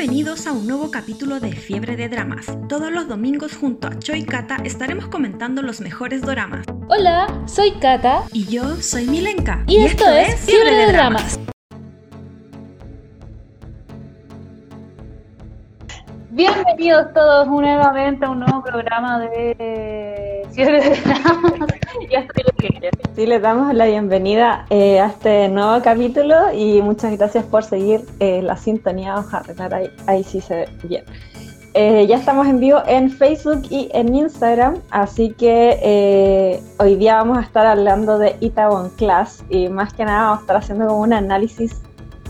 Bienvenidos a un nuevo capítulo de Fiebre de Dramas. Todos los domingos junto a Choi Kata estaremos comentando los mejores doramas. Hola, soy Kata. Y yo soy Milenka. Y, esto, es Fiebre de Dramas. Bienvenidos todos nuevamente a un nuevo programa de Sí, les damos la bienvenida eh, a este nuevo capítulo y muchas gracias por seguir eh, la sintonía. Ojalá ahí, ahí sí se ve bien. Eh, ya estamos en vivo en Facebook y en Instagram, así que hoy día vamos a estar hablando de Itaewon Class y más que nada vamos a estar haciendo como un análisis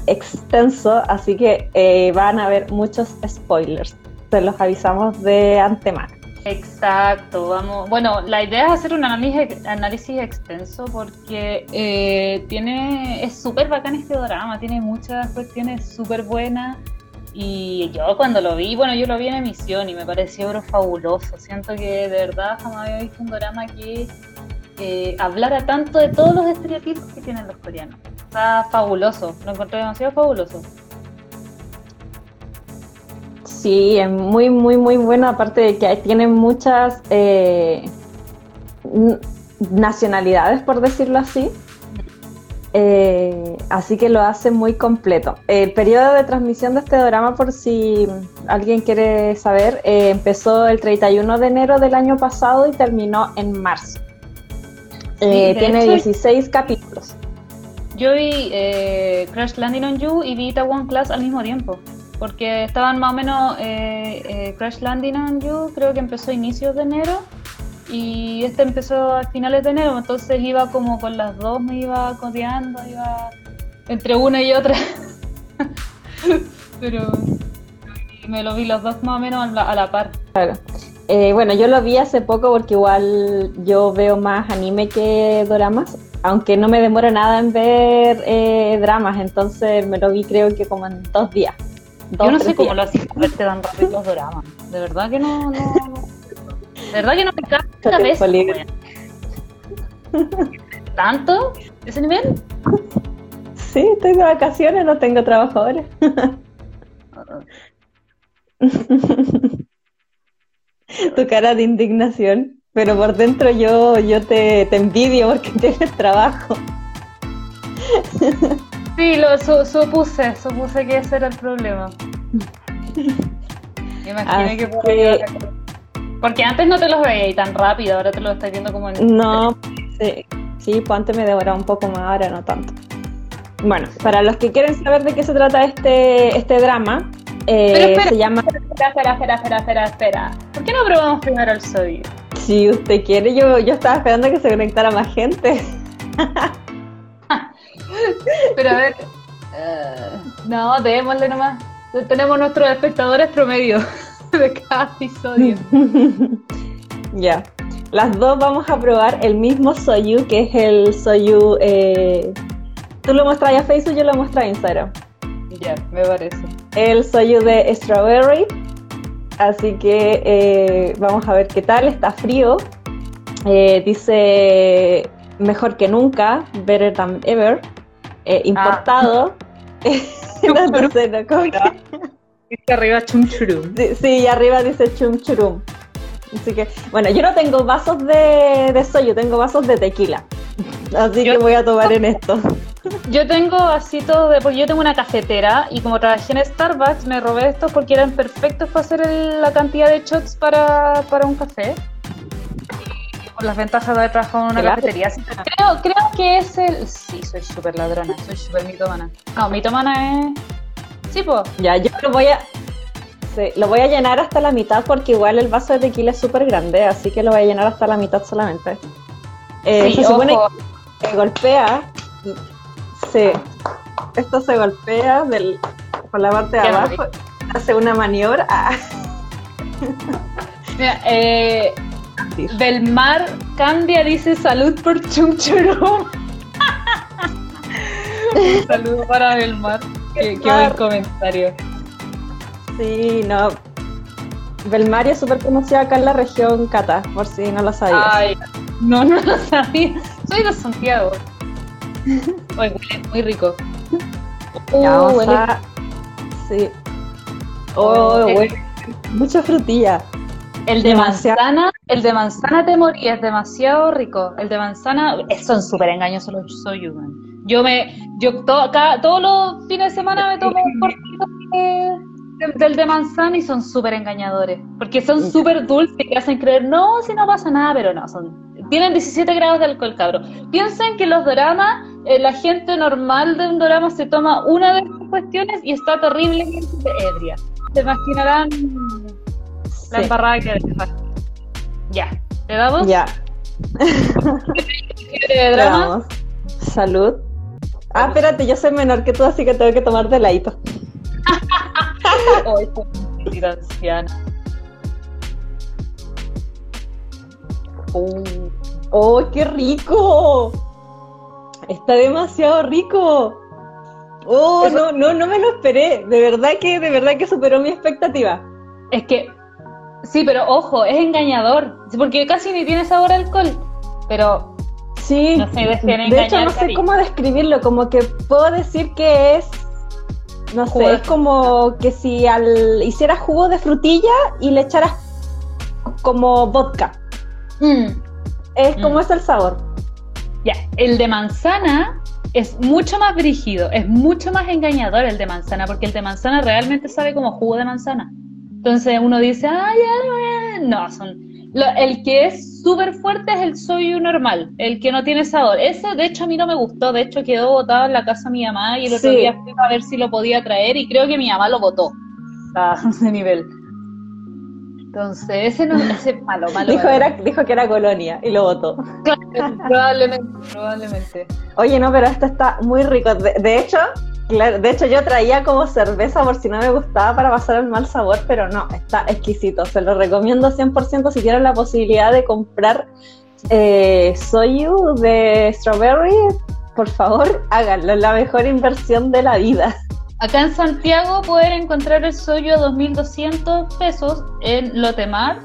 extenso, así que van a haber muchos spoilers. Se los avisamos de antemano. Exacto, vamos. Bueno, la idea es hacer un análisis, extenso porque eh, tiene es súper bacán este drama, tiene muchas cuestiones súper buenas y yo cuando lo vi, bueno, yo lo vi en emisión y me pareció fabuloso. Siento que de verdad jamás había visto un drama que eh, hablara tanto de todos los estereotipos que tienen los coreanos. Está fabuloso, lo encontré demasiado fabuloso. Sí, es muy, muy, muy bueno, aparte de que tienen muchas eh, nacionalidades, por decirlo así. Eh, así que lo hace muy completo. El periodo de transmisión de este drama, por si alguien quiere saber, eh, empezó el 31 de enero del año pasado y terminó en marzo. tiene 16 capítulos. Yo vi Crash Landing on You y vi One Class al mismo tiempo porque estaban más o menos eh, eh, Crash Landing on You, creo que empezó a inicios de enero y este empezó a finales de enero, entonces iba como con las dos, me iba codeando, iba entre una y otra. Pero me lo vi los dos más o menos a la, par. Claro. Eh, bueno, yo lo vi hace poco porque igual yo veo más anime que dramas, aunque no me demora nada en ver dramas, entonces me lo vi creo que como en dos días. Yo no sé cómo lo hacen verte tan rápido los dramas. De verdad que no, no, De verdad que no me cada vez. ¿Tanto? ¿Ese nivel? Sí, estoy de vacaciones, no tengo trabajo ahora. tu cara de indignación, pero por dentro yo, yo te, te envidio porque tienes trabajo. Sí, lo supuse, supuse que ese era el problema. Imaginé que, que... Porque antes no te los veía tan rápido, ahora te lo estás viendo como en... No, sí, sí, pues antes me devoraba un poco más, ahora no tanto. Bueno, para los que quieren saber de qué se trata este, este drama, eh, se llama... Espera, espera, espera, espera, espera, espera. ¿Por qué no probamos primero el sodio? Si usted quiere, yo, yo estaba esperando que se conectara más gente. Pero a ver. Uh, no, démosle nomás. Tenemos nuestros espectadores promedio de cada episodio. ya. Las dos vamos a probar el mismo Soyu, que es el Soyu. Eh... Tú lo muestras a Facebook, yo lo muestro a Instagram. Ya, me parece. El Soyu de Strawberry. Así que eh, vamos a ver qué tal. Está frío. Eh, dice mejor que nunca, better than ever. Eh, importado. Ah. Dice arriba chumchurum. Sí, y arriba dice chumchurum. Así que, bueno, yo no tengo vasos de, de yo tengo vasos de tequila. Así que voy a tomar en esto. Yo tengo vasitos de. Porque yo tengo una cafetera y como trabajé en Starbucks, me robé estos porque eran perfectos para hacer la cantidad de shots para, para un café las ventajas de haber trabajado en una cafetería. Creo, creo que es el. Sí, soy súper ladrona, soy súper mitomana. No, mitomana es. Sí, pues. Ya, yo lo voy a. Sí, lo voy a llenar hasta la mitad porque igual el vaso de tequila es súper grande, así que lo voy a llenar hasta la mitad solamente. Eh, se supone que golpea. Sí. Esto se golpea del, por la parte de abajo. Hace una maniobra. Ah. Mira, eh, Belmar Candia dice salud por chumchurum. Un saludo para Belmar. Qué, buen comentario. Sí, no. Belmar es súper conocida acá en la región Cata, por si no lo sabías. Ay, no, no lo sabía. Soy de Santiago. Oye, muy rico. Uh, Sí. Oh, bueno. Mucha frutilla. El de manzana, el de manzana te morí, es demasiado rico. El de manzana, son súper engañosos los soy Yo me, yo todos los fines de semana me tomo un cortito del de manzana y son súper engañadores. Porque son súper dulces y hacen creer, no, si no pasa nada, pero no, son tienen 17 grados de alcohol, cabro. Piensen que los doramas, eh, la gente normal de un drama se toma una de estas cuestiones y está terriblemente ebria. Se imaginarán la embarrada que dejar. Ya, ¿le damos? Ya. ¿De drama? Salud. Ah, espérate, yo soy menor que tú, así que tengo que tomar de ladito. es anciana. Oh. ¡Oh, qué rico! Está demasiado rico. Oh, no, no, no me lo esperé. De verdad que, de verdad que superó mi expectativa. Es que, sí, pero ojo, es engañador. Porque casi ni tiene sabor a alcohol. Pero Sí, no sé, de hecho no sé cómo describirlo, como que puedo decir que es, no sé, es como que si al hicieras jugo de frutilla y le echaras como vodka. Mm. Es como mm. es el sabor. Ya, el de manzana es mucho más brígido, es mucho más engañador el de manzana, porque el de manzana realmente sabe como jugo de manzana. Entonces uno dice, ay, ay, no, son... el que es súper fuerte es el soyu normal, el que no tiene sabor. Ese, de hecho, a mí no me gustó, de hecho quedó botado en la casa de mi mamá y el otro día fui a ver si lo podía traer y creo que mi mamá lo botó a ese nivel. Entonces, ese no ese malo, malo. dijo, Era, dijo que era colonia y lo votó. probablemente, probablemente. Oye, no, pero este está muy rico. De, hecho, de hecho yo traía como cerveza por si no me gustaba para pasar el mal sabor, pero no, está exquisito. Se lo recomiendo 100% si tienen la posibilidad de comprar eh, Soyu de Strawberry. Por favor, háganlo, es la mejor inversión de la vida. Acá en Santiago pueden encontrar el soyo a 2.200 pesos en Lotemar,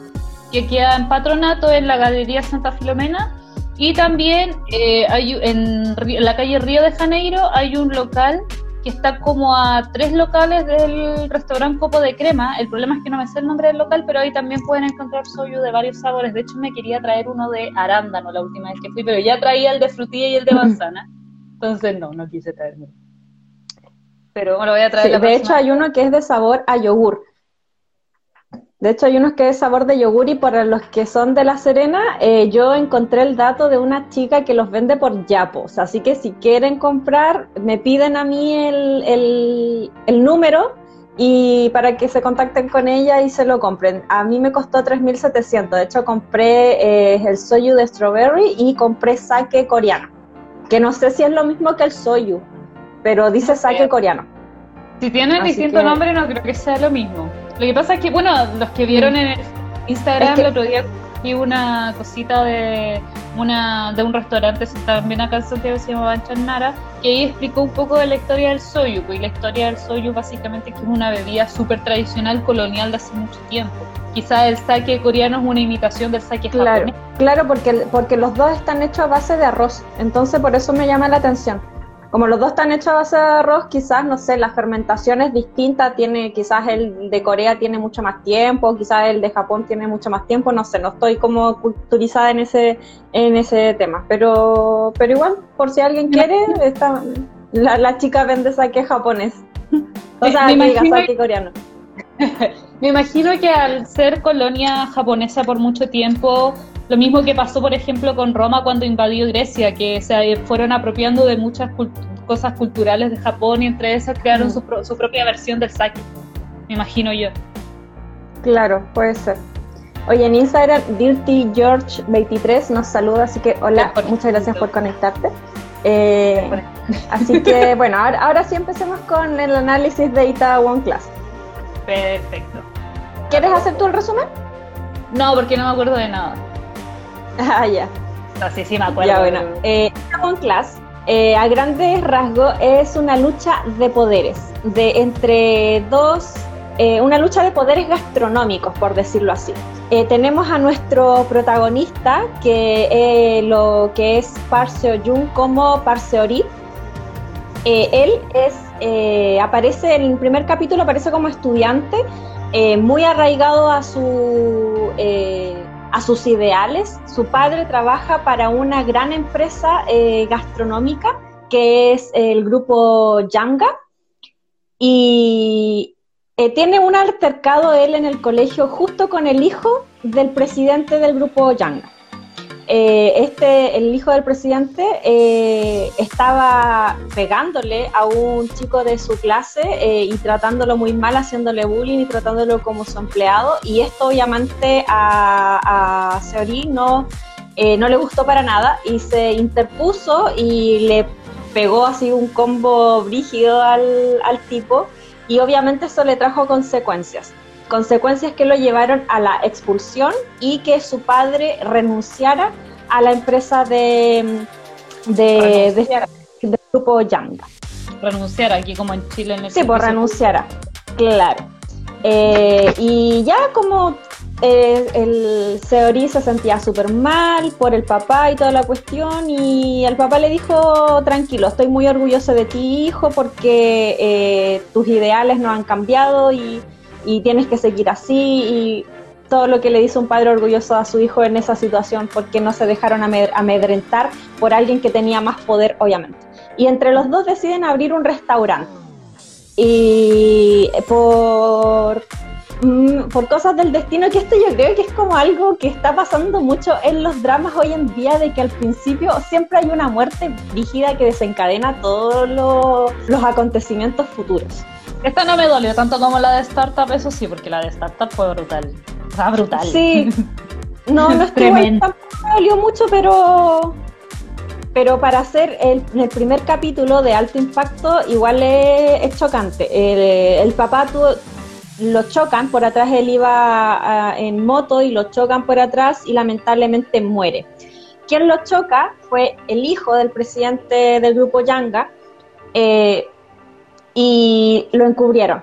que queda en Patronato en la Galería Santa Filomena. Y también eh, hay en, la calle Río de Janeiro hay un local que está como a tres locales del restaurante Copo de Crema. El problema es que no me sé el nombre del local, pero ahí también pueden encontrar soyu de varios sabores. De hecho, me quería traer uno de arándano la última vez que fui, pero ya traía el de frutilla y el de manzana. Entonces, no, no quise traerme pero me lo voy a traer. de hecho, hay uno que es de sabor a yogur. De hecho, hay unos que es sabor de yogur y para los que son de La Serena, eh, yo encontré el dato de una chica que los vende por yapos. Así que si quieren comprar, me piden a mí el, número y para que se contacten con ella y se lo compren. A mí me costó 3.700. De hecho, compré eh, el soyu de strawberry y compré sake coreano. Que no sé si es lo mismo que el soyu pero dice sake coreano. Si tienen distinto nombre, no creo que sea lo mismo. Lo que pasa es que, bueno, los que vieron en Instagram el otro día vi una cosita de una de un restaurante también acá en Santiago se llama Nara, que ahí explicó un poco de la historia del soyu, y la historia del soyu básicamente que es una bebida súper tradicional colonial de hace mucho tiempo. Quizá el sake coreano es una imitación del sake claro, Claro, porque, porque los dos están hechos a base de arroz, entonces por eso me llama la atención como los dos están hechos a base de arroz, quizás, no sé, la fermentación es distinta, tiene, quizás el de Corea tiene mucho más tiempo, quizás el de Japón tiene mucho más tiempo, no sé, no estoy como culturizada en ese, en ese tema, pero, pero igual, por si alguien quiere, está, la, chica vende saque japonés, o sea, me saque coreano. me imagino que al ser colonia japonesa por mucho tiempo, lo mismo que pasó, por ejemplo, con Roma cuando invadió Grecia, que se fueron apropiando de muchas cosas culturales de Japón y entre esas crearon su, propia versión del sake. Me imagino yo. Claro, puede ser. Oye, en Instagram, DirtyGeorge23 nos saluda, así que hola, muchas gracias por conectarte. Eh, así que bueno, ahora, ahora sí empecemos con el análisis de Ita One Class. Perfecto. ¿Quieres hacer tú el resumen? No, porque no me acuerdo de nada. Ah, ya. No, sí, sí me acuerdo. Ya, bueno. Eh, Class, eh, a grandes rasgos, es una lucha de poderes, de entre dos, eh, una lucha de poderes gastronómicos, por decirlo así. Eh, tenemos a nuestro protagonista, que lo que es Parseo Jun como Parseori. él es eh, aparece en el primer capítulo, aparece como estudiante, muy arraigado a, su, a sus ideales. Su padre trabaja para una gran empresa gastronómica que es el grupo Yanga. Y tiene un altercado él en el colegio justo con el hijo del presidente del grupo Yanga. Eh, este, el hijo del presidente eh, estaba pegándole a un chico de su clase eh, y tratándolo muy mal, haciéndole bullying y tratándolo como su empleado. Y esto obviamente a, a no, no le gustó para nada y se interpuso y le pegó así un combo brígido al, al tipo y obviamente eso le trajo consecuencias consecuencias que lo llevaron a la expulsión y que su padre renunciara a la empresa de, de, grupo Yanga. Renunciara aquí como en Chile en el Sí, pues renunciara, claro. Eh, y ya como eh, el Seori se sentía súper mal por el papá y toda la cuestión y el papá le dijo, tranquilo, estoy muy orgulloso de ti hijo porque eh, tus ideales no han cambiado y y tienes que seguir así y todo lo que le dice un padre orgulloso a su hijo en esa situación porque no se dejaron amedrentar por alguien que tenía más poder, obviamente. Y entre los dos deciden abrir un restaurante. Y por, mm, por cosas del destino, que esto yo creo que es como algo que está pasando mucho en los dramas hoy en día, de que al principio siempre hay una muerte rígida que desencadena todos los acontecimientos futuros. Esta no me dolió tanto como la de Startup, eso sí, porque la de Startup fue brutal. O sea, brutal. Sí. No, no es que tampoco me dolió mucho, pero pero para hacer el, el, primer capítulo de alto impacto igual es, chocante. El, papá tuvo, lo chocan por atrás, él iba en moto y lo chocan por atrás y lamentablemente muere. Quien lo choca fue el hijo del presidente del grupo Yanga, eh, y lo encubrieron.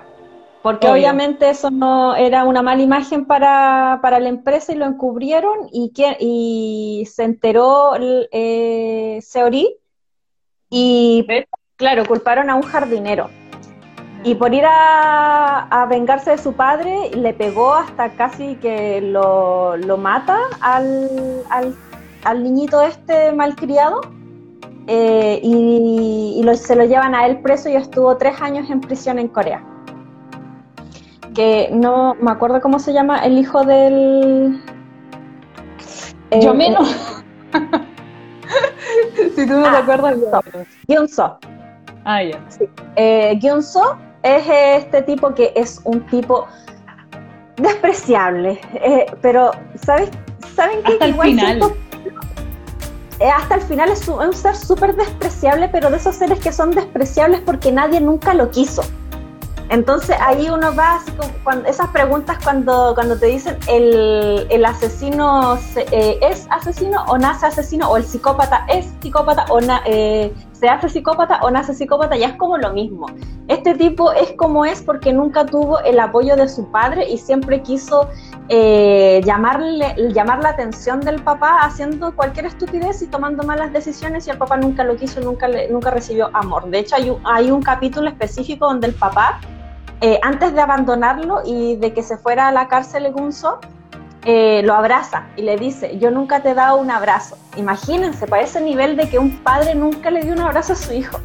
Porque obviamente eso no era una mala imagen para, la empresa y lo encubrieron y, y se enteró eh, Seori y claro, culparon a un jardinero. Y por ir a, vengarse de su padre, le pegó hasta casi que lo, mata al, al, al niñito este malcriado. Eh, y, se lo llevan a él preso y estuvo tres años en prisión en Corea. Que no me acuerdo cómo se llama el hijo del... Yo eh, menos. si tú no te ah, acuerdas. Gyunso. Ah, ya. Sí. Eh, es este tipo que es un tipo despreciable, pero ¿sabes? ¿saben qué? Hasta el final. Eh, hasta el final es un, ser súper despreciable, pero de esos seres que son despreciables porque nadie nunca lo quiso. Entonces ahí uno va, así cuando, esas preguntas cuando, cuando te dicen el, el asesino eh, es asesino o nace asesino, o el psicópata es psicópata o eh, se hace psicópata o nace psicópata, ya es como lo mismo. Este tipo es como es porque nunca tuvo el apoyo de su padre y siempre quiso eh, llamarle, llamar la atención del papá haciendo cualquier estupidez y tomando malas decisiones y el papá nunca lo quiso, nunca, nunca recibió amor. De hecho, hay un, capítulo específico donde el papá, eh, antes de abandonarlo y de que se fuera a la cárcel Gunso, eh, lo abraza y le dice, yo nunca te he dado un abrazo. Imagínense, para ese nivel de que un padre nunca le dio un abrazo a su hijo.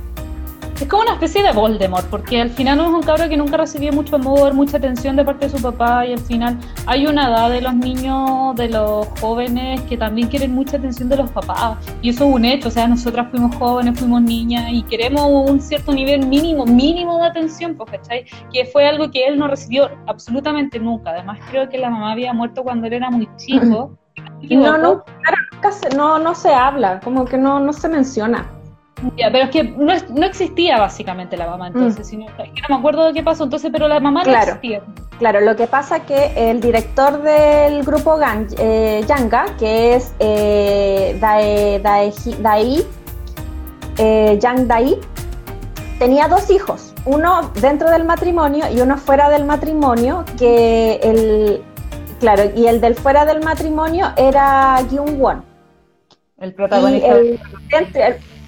Es como una especie de Voldemort, porque al final no es un cabro que nunca recibió mucho amor, mucha atención de parte de su papá, y al final hay una edad de los niños, de los jóvenes, que también quieren mucha atención de los papás, y eso es un hecho, o sea, nosotras fuimos jóvenes, fuimos niñas, y queremos un cierto nivel mínimo, mínimo de atención, pues, ¿cachai? Que fue algo que él no recibió absolutamente nunca, además creo que la mamá había muerto cuando él era muy chico. No, no, no, no se habla, como que no, no se menciona pero es que no, no, existía básicamente la mamá entonces, mm. sino, es que no me acuerdo de qué pasó entonces, pero la mamá no existía. Claro, lo que pasa es que el director del grupo Gang, eh, Yanga, que es eh, Dae, Dae, Dai, eh, Yang Dai, tenía dos hijos, uno dentro del matrimonio y uno fuera del matrimonio, que el, claro, y el del fuera del matrimonio era Gyung Won. El protagonista.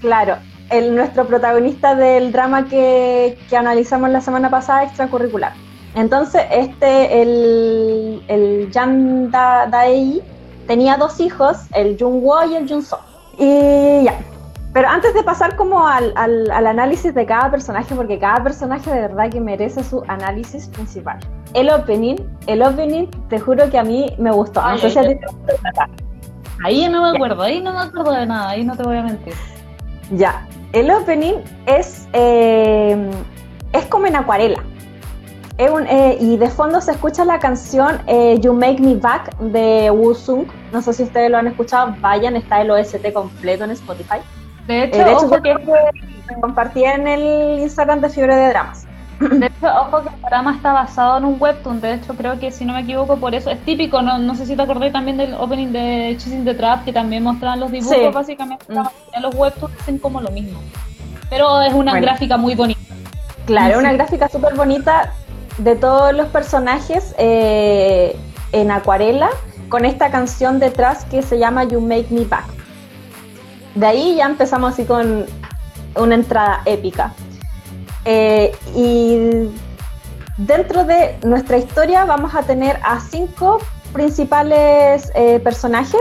Claro, el, nuestro protagonista del drama que, que analizamos la semana pasada, extracurricular. Entonces, este, el, el Jan da, Daei tenía dos hijos, el Jung Wo y el Jung So. Y ya. Pero antes de pasar como al, al, al, análisis de cada personaje, porque cada personaje de verdad que merece su análisis principal. El opening, el opening, te juro que a mí me gustó. No sé si a ti te gustó. Ahí no me acuerdo, ahí no me acuerdo de nada, ahí no te voy a mentir. Ya, el opening es, eh, es como en acuarela. Un, eh, y de fondo se escucha la canción eh, You Make Me Back de Woo Sung. No sé si ustedes lo han escuchado, vayan, está el OST completo en Spotify. De hecho, Eh, de hecho que lo compartí en el Instagram de Fiebre de Dramas. De hecho, ojo que el programa está basado en un webtoon. De hecho, creo que si no me equivoco, por eso es típico. No, no sé si te acordé también del opening de Chasing the Trap, que también mostraban los dibujos. Sí. Básicamente, Mm. los webtoons hacen como lo mismo. Pero es una Bueno. gráfica muy bonita. Claro, Sí. una gráfica súper bonita de todos los personajes eh, en acuarela, con esta canción detrás que se llama You Make Me Back. De ahí ya empezamos así con una entrada épica. Eh, y dentro de nuestra historia vamos a tener a cinco principales eh, personajes,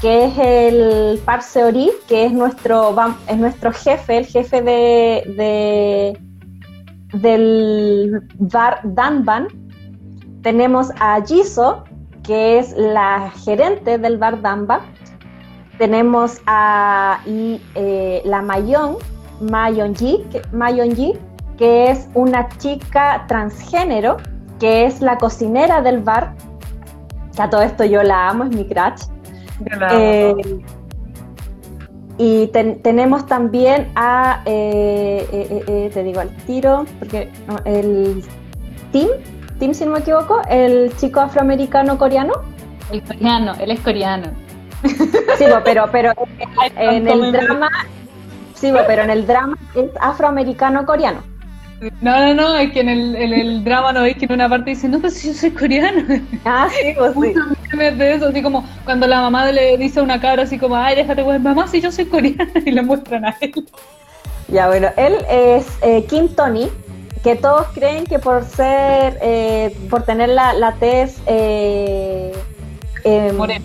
que es el Park Seori, que es nuestro, es nuestro jefe, el jefe de, de- del bar Danban. Tenemos a Jisoo, que es la gerente del bar Danban. Tenemos a y, eh, la Mayon, Mayonji, Mayonji, que es una chica transgénero, que es la cocinera del bar. Que a todo esto yo la amo, es mi crush. Eh, y ten- tenemos también a, eh, eh, te digo al tiro, porque no, el Tim, Tim si no me equivoco, el chico afroamericano coreano. el coreano, él es coreano. Sí, pero, pero en el drama, sí, pero en el drama es afroamericano coreano. No, no, no, es que en el, en el drama no veis que en una parte dice, no, pues si yo soy coreano. Ah, sí, pues sí. De eso, así como cuando la mamá le dice a una cabra así como, ay, déjate güey, mamá, si yo soy coreana, y le muestran a él. Ya, bueno, él es eh, Kim Tony, que todos creen que por ser, eh, por tener la, la tez eh, em, morena,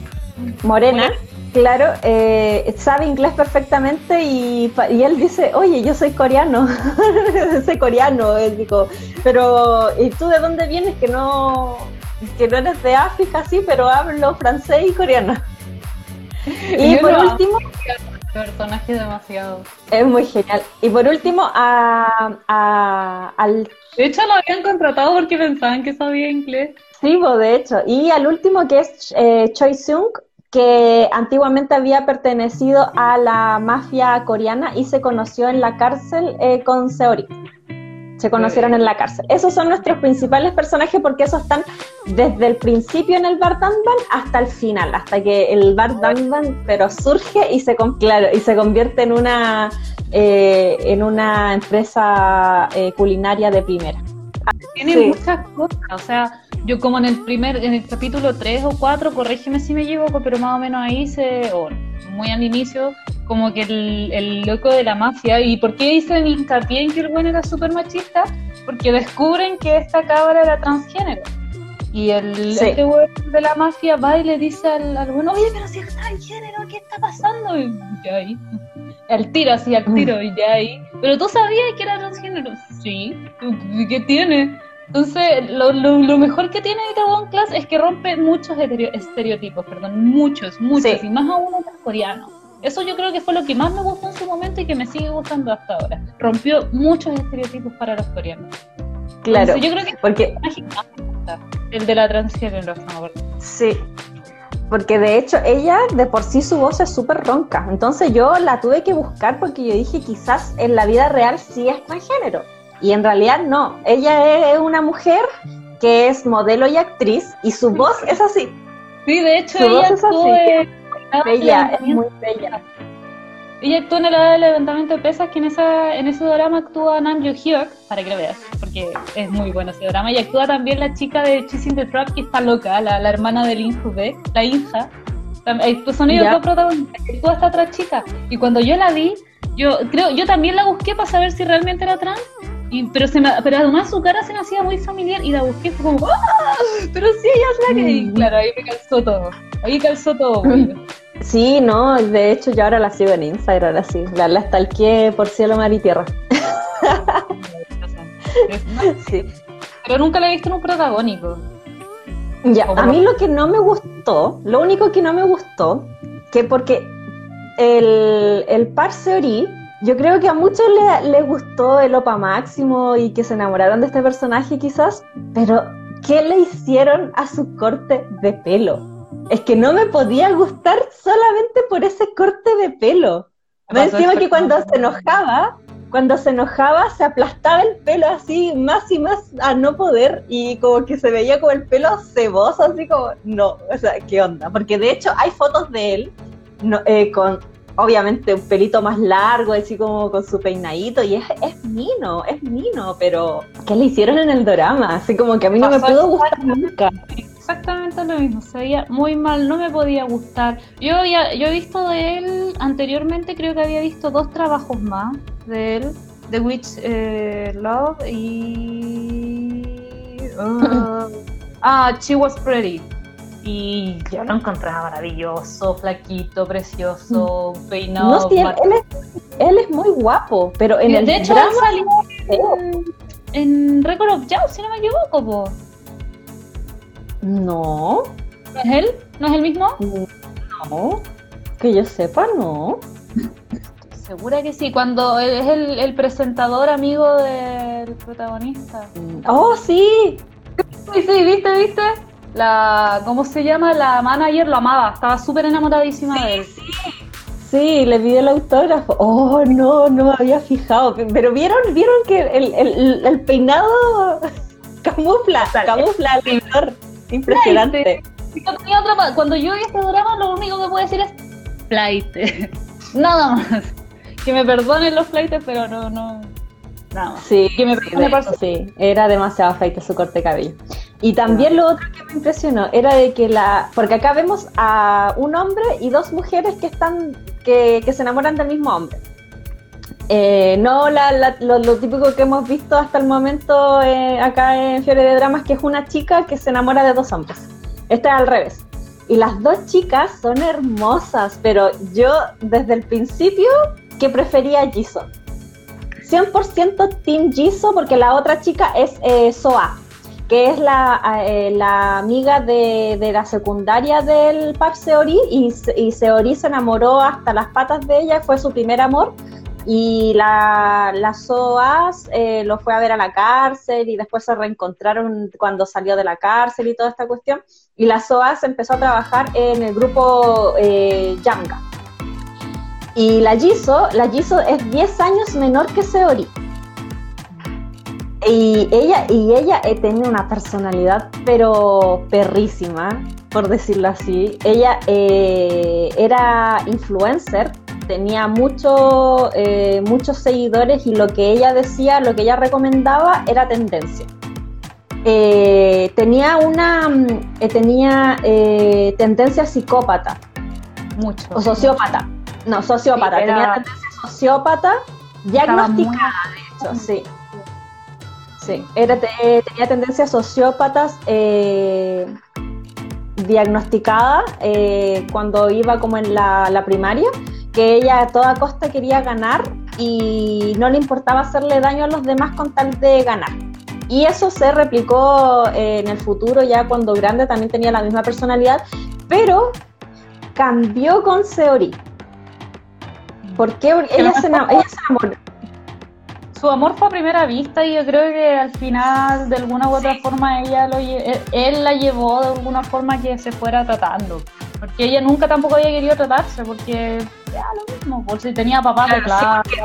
Morena. Claro, eh, sabe inglés perfectamente y, él dice, oye, yo soy coreano, soy coreano, él dijo, pero ¿y tú de dónde vienes? Que no, que no eres de África, sí, pero hablo francés y coreano. Y Yo por último, Personaje demasiado. es muy genial. Y por último, a, a- al De hecho, lo habían contratado porque pensaban que sabía inglés. Sí, de hecho. Y al último que es eh, Choi Seung, que antiguamente había pertenecido a la mafia coreana y se conoció en la cárcel eh, con Seori. Se conocieron en la cárcel. Esos son nuestros principales personajes porque esos están desde el principio en el Bar Danban hasta el final, hasta que el Bar Danban pero surge y se, con- claro, y se convierte en una, eh, en una empresa eh, culinaria de primera. Tiene Sí. muchas cosas, o sea, yo como en el primer, en el capítulo 3 o 4, corrígeme si me equivoco, pero más o menos ahí se, o muy al inicio, como que el, el loco de la mafia, ¿y por qué dicen hincapié en que el bueno era súper machista? Porque descubren que esta cabra era transgénero. Y el Sí. este de la mafia va y le dice al, al bueno, oye, pero si es transgénero, ¿qué está pasando? Y ya ahí. Al tiro, así, al tiro, y ya ahí. Pero tú sabías que era transgénero. Sí. ¿Y ¿Qué tiene? Entonces, lo, lo, lo mejor que tiene Itaewon Class es que rompe muchos estereo- estereotipos, perdón, muchos, muchos, Sí. y más aún los coreanos. Eso yo creo que fue lo que más me gustó en su momento y que me sigue gustando hasta ahora. Rompió muchos estereotipos para los coreanos. Claro, Entonces, yo creo que porque el de la transgénero, no, Sí, porque de hecho ella de por sí su voz es súper ronca. Entonces yo la tuve que buscar porque yo dije quizás en la vida real sí es transgénero. Y en realidad no. Ella es una mujer que es modelo y actriz y su voz es así. Sí, de hecho, Su ella voz es actuó así. Bella, es muy bella. Ella actuó en el del levantamiento de pesas, que en, esa, en ese drama actúa Nam Joo Hyuk, para que lo veas, porque es muy bueno ese drama. Y actúa también la chica de Chasing the Trap, que está loca, la, la hermana del Injube, la Inja. Tam- eh, pues son ellos dos protagonistas, actúa esta otra chica. Y cuando yo la vi, Yo creo, yo también la busqué para saber si realmente era trans, y, pero, se me, pero además su cara se me hacía muy familiar y la busqué fue como, ¡ah! Pero sí, ella es la que. Y Mm. claro, ahí me calzó todo. Ahí calzó todo. güey. Sí, no, de hecho yo ahora la sigo en Instagram, ahora sí. La, la stalkeé por cielo, mar y tierra. Sí. Pero nunca la he visto en un protagónico. Ya, a mí lo que no me gustó, lo único que no me gustó, que porque el, el par yo creo que a muchos le, le gustó el Opa Máximo y que se enamoraron de este personaje quizás, pero ¿qué le hicieron a su corte de pelo? Es que no me podía gustar solamente por ese corte de pelo. Me encima que cuando se enojaba, cuando se enojaba se aplastaba el pelo así más y más a no poder y como que se veía como el pelo ceboso, así como, no, o sea, ¿qué onda? Porque de hecho hay fotos de él no, eh, con obviamente un pelito más largo, así como con su peinadito y es, es mino, es mino, pero ¿qué le hicieron en el drama? Así como que a mí no me pudo gustar nunca. Exactamente lo mismo, se veía muy mal, no me podía gustar. Yo había, yo he visto de él anteriormente, creo que había visto dos trabajos más de él, The Witch eh, Love y ah, ah, She Was Pretty. Y yo lo encontraba maravilloso, flaquito, precioso, peinado. No, sí, él, es, él es muy guapo, pero en el de hecho, drama él salió en, en Record of Young, si no me equivoco, po. No, ¿No es él? ¿No es el mismo? no, que yo sepa, no. Segura que sí, cuando él es el, el presentador amigo del protagonista. Oh, sí, Sí, sí, ¿viste, viste? La, ¿cómo se llama? La manager lo amaba, estaba súper enamoradísima de él. sí, le pidió el autógrafo. Oh, no, no me había fijado. Pero vieron, vieron que el, el- el peinado camufla, camufla al lector. Impresionante. Cuando yo vi este drama, lo único que puedo decir es flight. Nada más. Que me perdonen los flights, pero no, no. Nada más. Sí, Que me sí, sí, era demasiado fake su corte de cabello. Y también lo otro que me impresionó era de que la, porque acá vemos a un hombre y dos mujeres que están, que, se enamoran del mismo hombre. Eh, no la- la- lo, típico que hemos visto hasta el momento eh, acá en Fiore de Dramas, que es una chica que se enamora de dos hombres. Este es al revés. Y las dos chicas son hermosas, pero yo desde el principio que prefería a Jisoo. 100% Team Jisoo porque la otra chica es eh, Soa, que es la, eh, la amiga de, de la secundaria del Park Seori y, y Seori se enamoró hasta las patas de ella, fue su primer amor y la, la Soas eh, lo fue a ver a la cárcel y después se reencontraron cuando salió de la cárcel y toda esta cuestión y la Soas empezó a trabajar en el grupo eh, Yanga. Y la Jisoo, la Jisoo es 10 años menor que Seori. Y ella, y ella eh, tiene una personalidad, pero perrísima, por decirlo así. Ella eh, era influencer, tenía mucho, eh, muchos seguidores y lo que ella decía, lo que ella recomendaba era tendencia. Eh, tenía una mm, tenía tendencia psicópata Mucho. o sociópata. No, sociópata. Sí, era- Tenía tendencia sociópata muy- diagnosticada, de hecho, sí. Sí, era, te- tenía tendencias sociópatas eh, diagnosticada eh, cuando iba como en la, la primaria, que ella a toda costa quería ganar y no le importaba hacerle daño a los demás con tal de ganar. Y eso se replicó eh, en el futuro, ya cuando grande también tenía la misma personalidad, pero cambió con Seori. ¿Por qué? Porque Que ella se, ella se enamoró. Su amor fue a primera vista y yo creo que al final, de alguna u otra forma, ella lo lle- él- él la llevó de alguna forma que se fuera tratando. Porque ella nunca tampoco había querido tratarse, porque ya lo mismo, por si tenía papá de Claro, clase.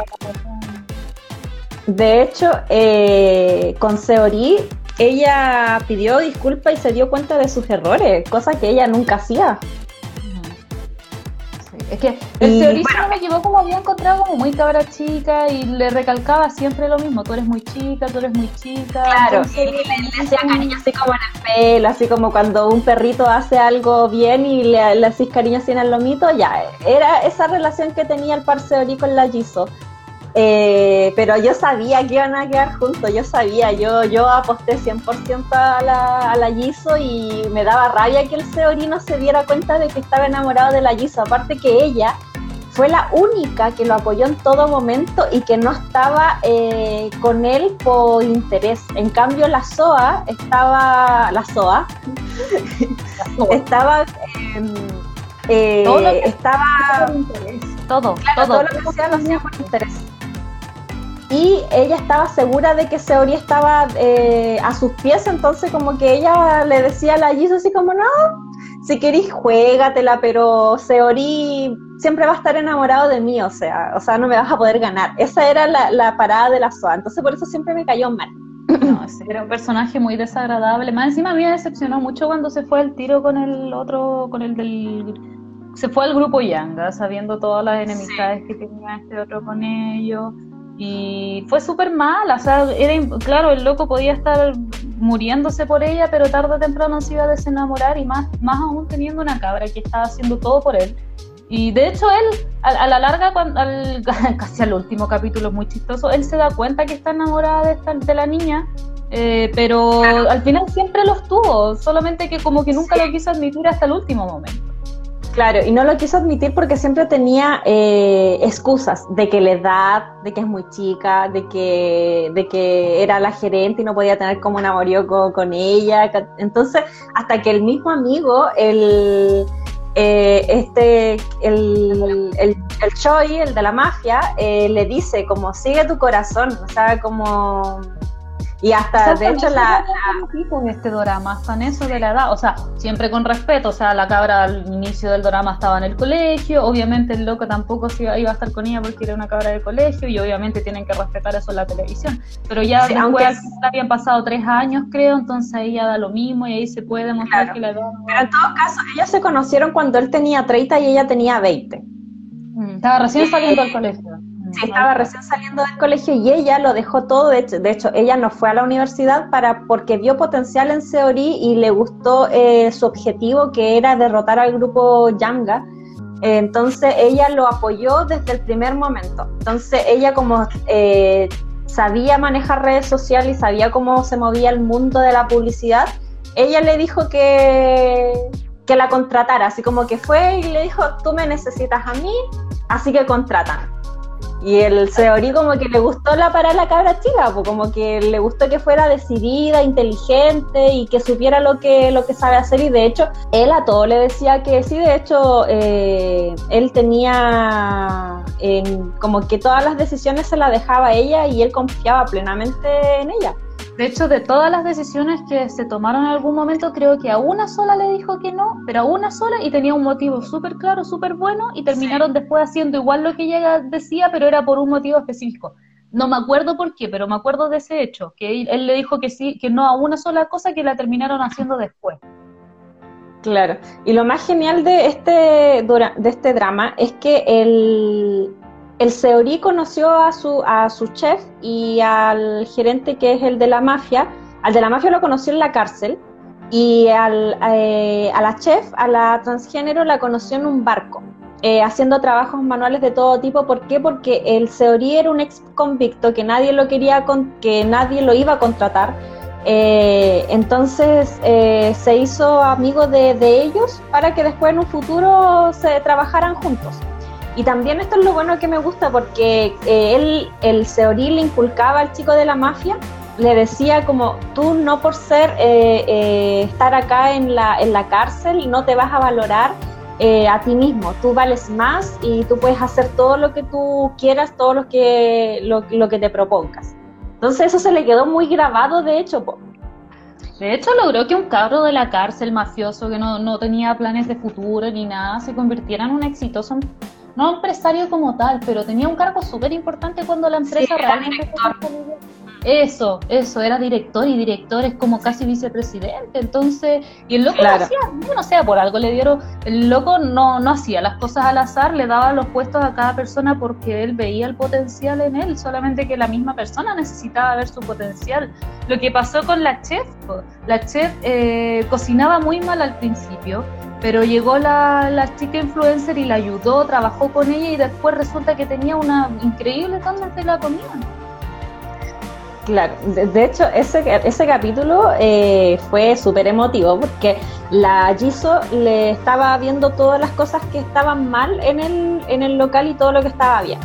De hecho, eh, con Seori, ella pidió disculpas y se dio cuenta de sus errores, cosa que ella nunca hacía. Es que el Seori, si no me equivoco, había encontrado como muy cabra chica y le recalcaba siempre lo mismo, tú eres muy chica, tú eres muy chica. Claro, y le, le, hacía cariño así como en el pelo, así como cuando un perrito hace algo bien y le, le hacís cariño así en el lomito, ya, era esa relación que tenía el par Seori con la Jisoo. Eh, pero yo sabía que iban a quedar juntos, yo sabía, yo, yo aposté 100% a la, a la Jisoo y me daba rabia que el Seori no se diera cuenta de que estaba enamorado de la Jisoo, aparte que ella fue la única que lo apoyó en todo momento y que no estaba eh, con él por interés. En cambio la SOA estaba, la SOA, estaba... Em, eh, todo lo que estaba por interés. Todo, todo. todo lo que hacía lo hacía por interés y ella estaba segura de que Seori estaba eh, a sus pies, entonces como que ella le decía a la Jisoo así como, no, si querís juégatela, pero Seori siempre va a estar enamorado de mí, o sea, o sea, no me vas a poder ganar. Esa era la, parada de la SOA, entonces por eso siempre me cayó mal. No, era un personaje muy desagradable. Más encima a mí me decepcionó mucho cuando se fue el tiro con el otro, con el del... Se fue al grupo Yanga, sabiendo todas las enemistades que tenía este otro con ellos y fue súper mal, o sea, era, claro, el loco podía estar muriéndose por ella, pero tarde o temprano se iba a desenamorar y más, más aún teniendo una cabra que estaba haciendo todo por él. Y de hecho él, a, la larga, cuando, al, casi al último capítulo, es muy chistoso, él se da cuenta que está enamorada de, esta, de la niña, eh, pero al final siempre lo estuvo, solamente que como que nunca lo quiso admitir hasta el último momento. Claro, y no lo quiso admitir porque siempre tenía eh, excusas de que la edad, de que es muy chica, de que, de que era la gerente y no podía tener como un amorío con, ella. Entonces, hasta que el mismo amigo, el, eh, este, el, el, el, Choi, el de la mafia, eh, le dice como sigue tu corazón, o sea, como y hasta, de hecho, la, en este drama, hasta en eso de la edad, o sea, siempre con respeto, o sea, la cabra al inicio del drama estaba en el colegio, obviamente el loco tampoco se iba, a estar con ella porque era una cabra de colegio y obviamente tienen que respetar eso en la televisión, pero ya aunque habían pasado tres años, creo, entonces ahí ya da lo mismo y ahí se puede demostrar que la edad... Pero en todo caso, ellos se conocieron cuando él tenía 30 y ella tenía 20. Mm, estaba recién saliendo del colegio. Sí, estaba recién saliendo del colegio y ella lo dejó todo. De hecho, de hecho, ella no fue a la universidad para porque vio potencial en Seori y le gustó eh, su objetivo, que era derrotar al grupo Yanga. entonces ella lo apoyó desde el primer momento. Entonces ella como eh, sabía manejar redes sociales y sabía cómo se movía el mundo de la publicidad, ella le dijo que, que la contratara, así como que fue y le dijo, tú me necesitas a mí, así que contratan. Y el Seori como que le gustó la para la cabra chica, pues como que le gustó que fuera decidida, inteligente y que supiera lo que, lo que sabe hacer. Y de hecho, él a todo le decía que sí, de hecho, eh, él tenía como que todas las decisiones se las dejaba ella y él confiaba plenamente en ella. De hecho, de todas las decisiones que se tomaron en algún momento, creo que a una sola le dijo que no, pero a una sola y tenía un motivo súper claro, súper bueno, y terminaron después haciendo igual lo que ella decía, pero era por un motivo específico. No me acuerdo por qué, pero me acuerdo de ese hecho, que él, le dijo que sí, que no a una sola cosa que la terminaron haciendo después. Claro, y lo más genial de este, de este drama es que el, el Seori conoció a su, a su chef y al gerente que es el de la mafia. Al de la mafia lo conoció en la cárcel y al, eh, a la chef, a la transgénero, la conoció en un barco, eh, haciendo trabajos manuales de todo tipo. ¿Por qué? Porque el Seori era un ex convicto que nadie lo quería, con, que nadie lo iba a contratar. Eh, entonces se hizo amigo de, de ellos para que después en un futuro se trabajaran juntos. Y también esto es lo bueno que me gusta porque eh, él, el Seori le inculcaba al chico de la mafia, le decía como tú no por ser eh, eh, estar acá en la, en la cárcel no te vas a valorar a ti mismo, tú vales más y tú puedes hacer todo lo que tú quieras, todo lo que, lo, que te propongas. Entonces eso se le quedó muy grabado, de hecho. De hecho, logró que un cabro de la cárcel mafioso que no, no tenía planes de futuro ni nada se convirtiera en un exitoso no empresario como tal, pero tenía un cargo súper importante cuando la empresa realmente Eso, eso, era director y director es como casi vicepresidente. Entonces, y el loco lo hacía, no sé, por algo le dieron, el loco no, no hacía las cosas al azar, le daba los puestos a cada persona porque él veía el potencial en él, solamente que la misma persona necesitaba ver su potencial. Lo que pasó con la chef, la chef eh, cocinaba muy mal al principio, pero llegó la, la, chica influencer y la ayudó, trabajó con ella y después resulta que tenía una increíble tabla de la comida. Claro, de, hecho ese, ese capítulo eh, fue súper emotivo porque la Jisoo le estaba viendo todas las cosas que estaban mal en el, en el local y todo lo que estaba bien.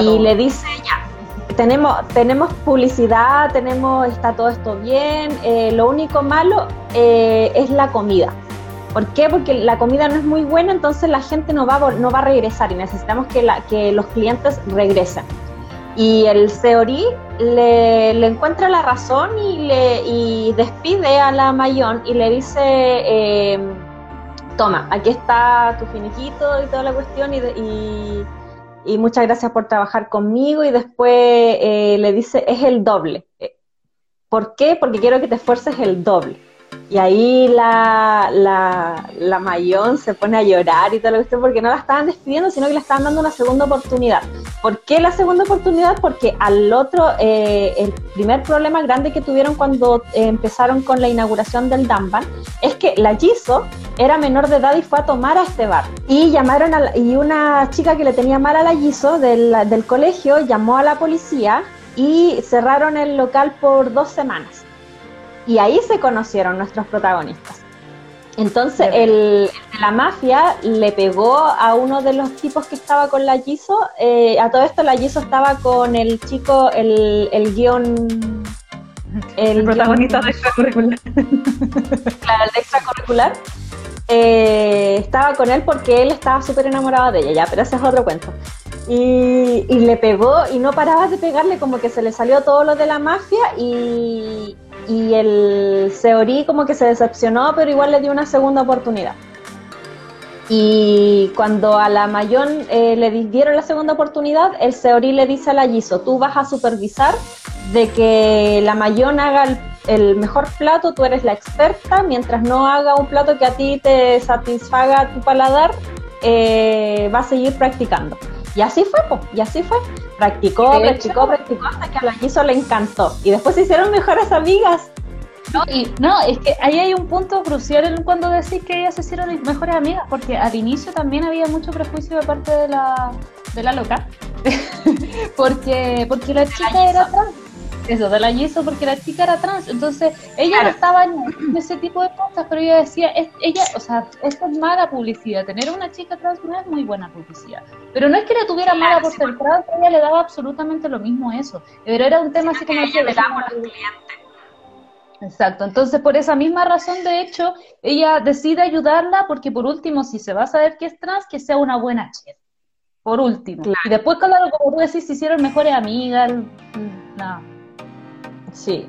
Y le dice, ya, tenemos, tenemos publicidad, tenemos, está todo esto bien, eh, lo único malo eh, es la comida. ¿Por qué? Porque la comida no es muy buena, entonces la gente no va, no va a regresar y necesitamos que, la, que los clientes regresen. Y el Seori le, le, encuentra la razón y, le, y despide a la Mayón y le dice, em, toma, aquí está tu finiquito y toda la cuestión y, y, y muchas gracias por trabajar conmigo y después eh, le dice, es el doble. ¿Por qué? Porque quiero que te esfuerces el doble. Y ahí la, la, la Mayón se pone a llorar y todo lo que porque no la estaban despidiendo, sino que le estaban dando una segunda oportunidad. ¿Por qué la segunda oportunidad? Porque al otro, eh, el primer problema grande que tuvieron cuando eh, empezaron con la inauguración del Damban es que la Jisoo era menor de edad y fue a tomar a este bar. Y llamaron a y una chica que le tenía mal a la Jisoo del, del colegio llamó a la policía y cerraron el local por dos semanas. Y ahí se conocieron nuestros protagonistas. Entonces el, la mafia le pegó a uno de los tipos que estaba con la Giso. Eh, a todo esto la Giso estaba con el chico, el, el guion... El, protagonista de extracurricular. Claro, el de extracurricular. Eh, estaba con él porque él estaba súper enamorado de ella, ya, pero ese es otro cuento. Y, y, le pegó y no paraba de pegarle, como que se le salió todo lo de la mafia y, y el Seori como que se decepcionó, pero igual le dio una segunda oportunidad. Y cuando a la Mayón eh, le dieron la segunda oportunidad, el Seori le dice a la Giso, tú vas a supervisar de que la Mayón haga el, mejor plato, tú eres la experta, mientras no haga un plato que a ti te satisfaga tu paladar, eh, va a seguir practicando. Y así fue, y así fue. Practicó, practicó, practicó hasta que a la Jisoo le encantó. Y después se hicieron mejores amigas. No, y, no, es que ahí hay un punto crucial en cuando decís que ellas se hicieron mejores amigas, porque al inicio también había mucho prejuicio de parte de la, de la loca, porque, porque la chica era trans eso, de la yeso porque la chica era trans. Entonces, ella no estaba en ese tipo de cosas, pero ella decía, ella, o sea, esto es mala publicidad. Tener una chica trans no es muy buena publicidad. Pero no es que la tuviera mala por ser trans, ella le daba absolutamente lo mismo eso. Pero era un tema así como que le daba a los clientes. Exacto, entonces por esa misma razón, de hecho, ella decide ayudarla porque por último, si se va a saber que es trans, que sea una buena chef. Por último. Y después, claro, como tú decís, se hicieron mejores amigas, nada. Sí.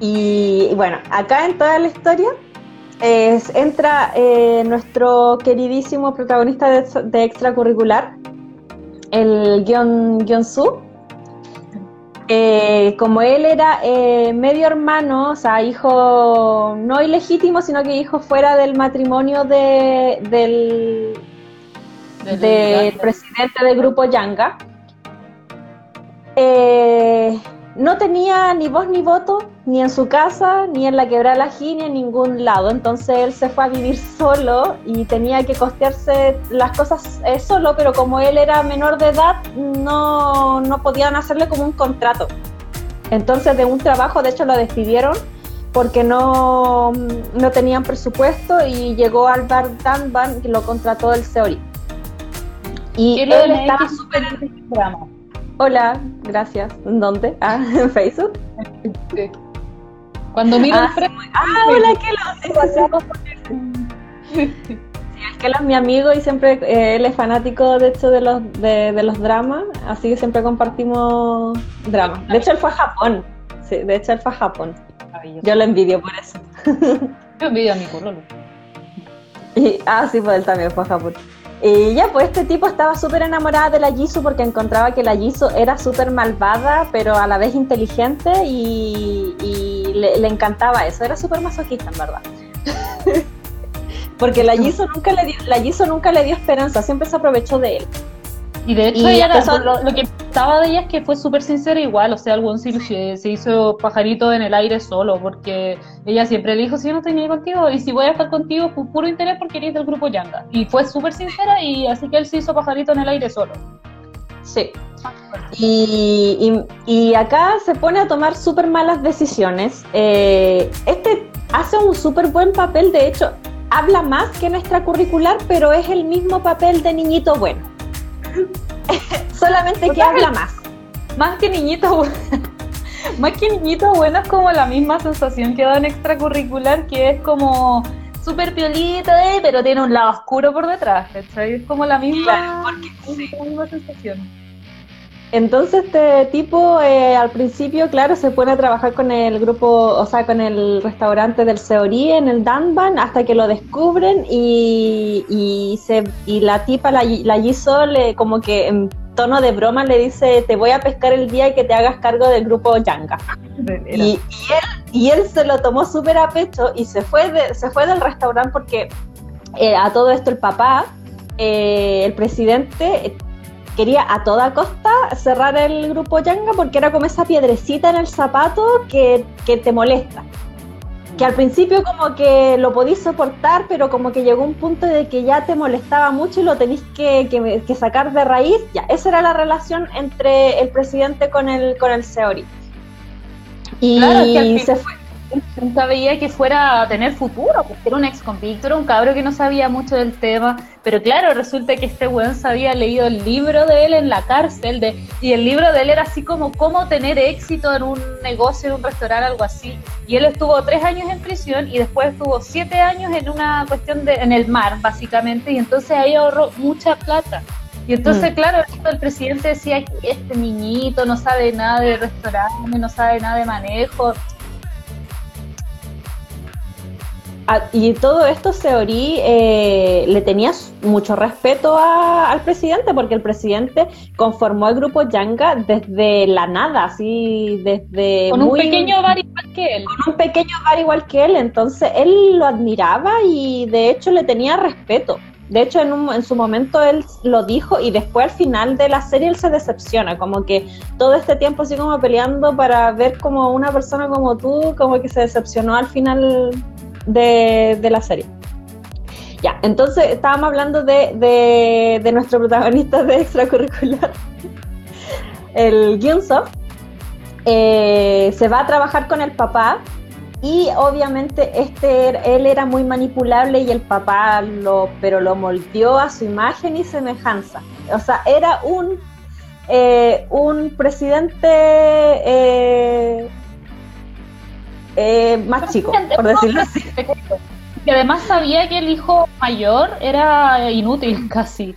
Y, bueno, acá en toda la historia es, entra eh, nuestro queridísimo protagonista de, extracurricular, el Gyeon, Su. Eh, como él era eh, medio hermano, o sea, hijo no ilegítimo, sino que hijo fuera del matrimonio de, del, del, presidente del grupo Yanga, eh, no tenía ni voz ni voto, ni en su casa, ni en la quebrada la ni en ningún lado. Entonces él se fue a vivir solo y tenía que costearse las cosas eh, solo, pero como él era menor de edad, no, no podían hacerle como un contrato. Entonces de un trabajo, de hecho, lo despidieron porque no, no tenían presupuesto y llegó al bar Danban que lo contrató el Seori. Y él estaba súper Hola, gracias. ¿Dónde? Ah, en Facebook. Cuando miro ah, el Ah, hola, Kelo. Sí, sí, es mi amigo y siempre eh, él es fanático de hecho de los de, los dramas, así que siempre compartimos dramas. De hecho él fue a Japón. Sí, de hecho él fue a Japón. Yo lo envidio por eso. Yo envidio a mi pololo. Y, ah, sí, pues él también fue a Japón. Y ya, pues este tipo estaba súper enamorada de la Jisoo porque encontraba que la Jisoo era súper malvada, pero a la vez inteligente y, le, encantaba eso. Era súper masoquista, en verdad. porque la Jisoo nunca le dio, la nunca le dio esperanza, siempre se aprovechó de él. Y de hecho, ella lo, que estaba de ella es que fue súper sincera igual, o sea, algún se, se hizo pajarito en el aire solo, porque ella siempre le dijo, si yo no estoy ni contigo, y si voy a estar contigo, fue puro interés porque eres del grupo Yanga. Y fue súper sincera, y así que él se hizo pajarito en el aire solo. Sí. Y, y, acá se pone a tomar súper malas decisiones. Eh, este hace un súper buen papel, de hecho, habla más que nuestra curricular, pero es el mismo papel de niñito bueno. Solamente que habla más. Más que niñito más que niñito bueno es como la misma sensación que da en extracurricular, que es como súper piolita, eh, pero tiene un lado oscuro por detrás, Es como la misma, la misma sensación. Entonces este tipo eh, al principio, claro, se pone a trabajar con el grupo, o sea, con el restaurante del Seorí en el Danban hasta que lo descubren y, y, se, y la tipa, la, la Jisoo, le, como que en tono de broma le dice, te voy a pescar el día y que te hagas cargo del grupo Yanga. Y, y, él, y él se lo tomó súper a pecho y se fue, de, se fue del restaurante porque eh, a todo esto el papá, eh, el presidente quería a toda costa cerrar el grupo Yanga porque era como esa piedrecita en el zapato que, te molesta. Que al principio como que lo podís soportar, pero como que llegó un punto de que ya te molestaba mucho y lo tenéis que, que, sacar de raíz. Ya, esa era la relación entre el presidente con el, con el Seori. Y se fue nunca veía que fuera a tener futuro, porque era un ex convicto, era un cabro que no sabía mucho del tema, pero claro, resulta que este weón se había leído el libro de él en la cárcel, de, y el libro de él era así como cómo tener éxito en un negocio, en un restaurante, algo así, y él estuvo tres años en prisión y después estuvo siete años en una cuestión de, en el mar, básicamente, y entonces ahí ahorró mucha plata. Y entonces, mm. claro, el presidente decía que este niñito no sabe nada de restaurante, no sabe nada de manejo, Ah, y todo esto Seori eh, le tenía mucho respeto al presidente porque el presidente conformó el grupo Yanga desde la nada, así desde con un pequeño bar igual que él. Con un pequeño bar igual que él, entonces él lo admiraba y de hecho le tenía respeto. De hecho, en, en su momento él lo dijo y después al final de la serie él se decepciona, como que todo este tiempo así como peleando para ver como una persona como tú, como que se decepcionó al final de, la serie. Ya, entonces estábamos hablando de, de, nuestro protagonista de extracurricular, el Gyunso. Eh, se va a trabajar con el papá y obviamente este él era muy manipulable y el papá lo pero lo moldeó a su imagen y semejanza o sea era un eh, un presidente eh, eh, más chico, por decirlo así. Y además sabía que el hijo mayor era inútil casi.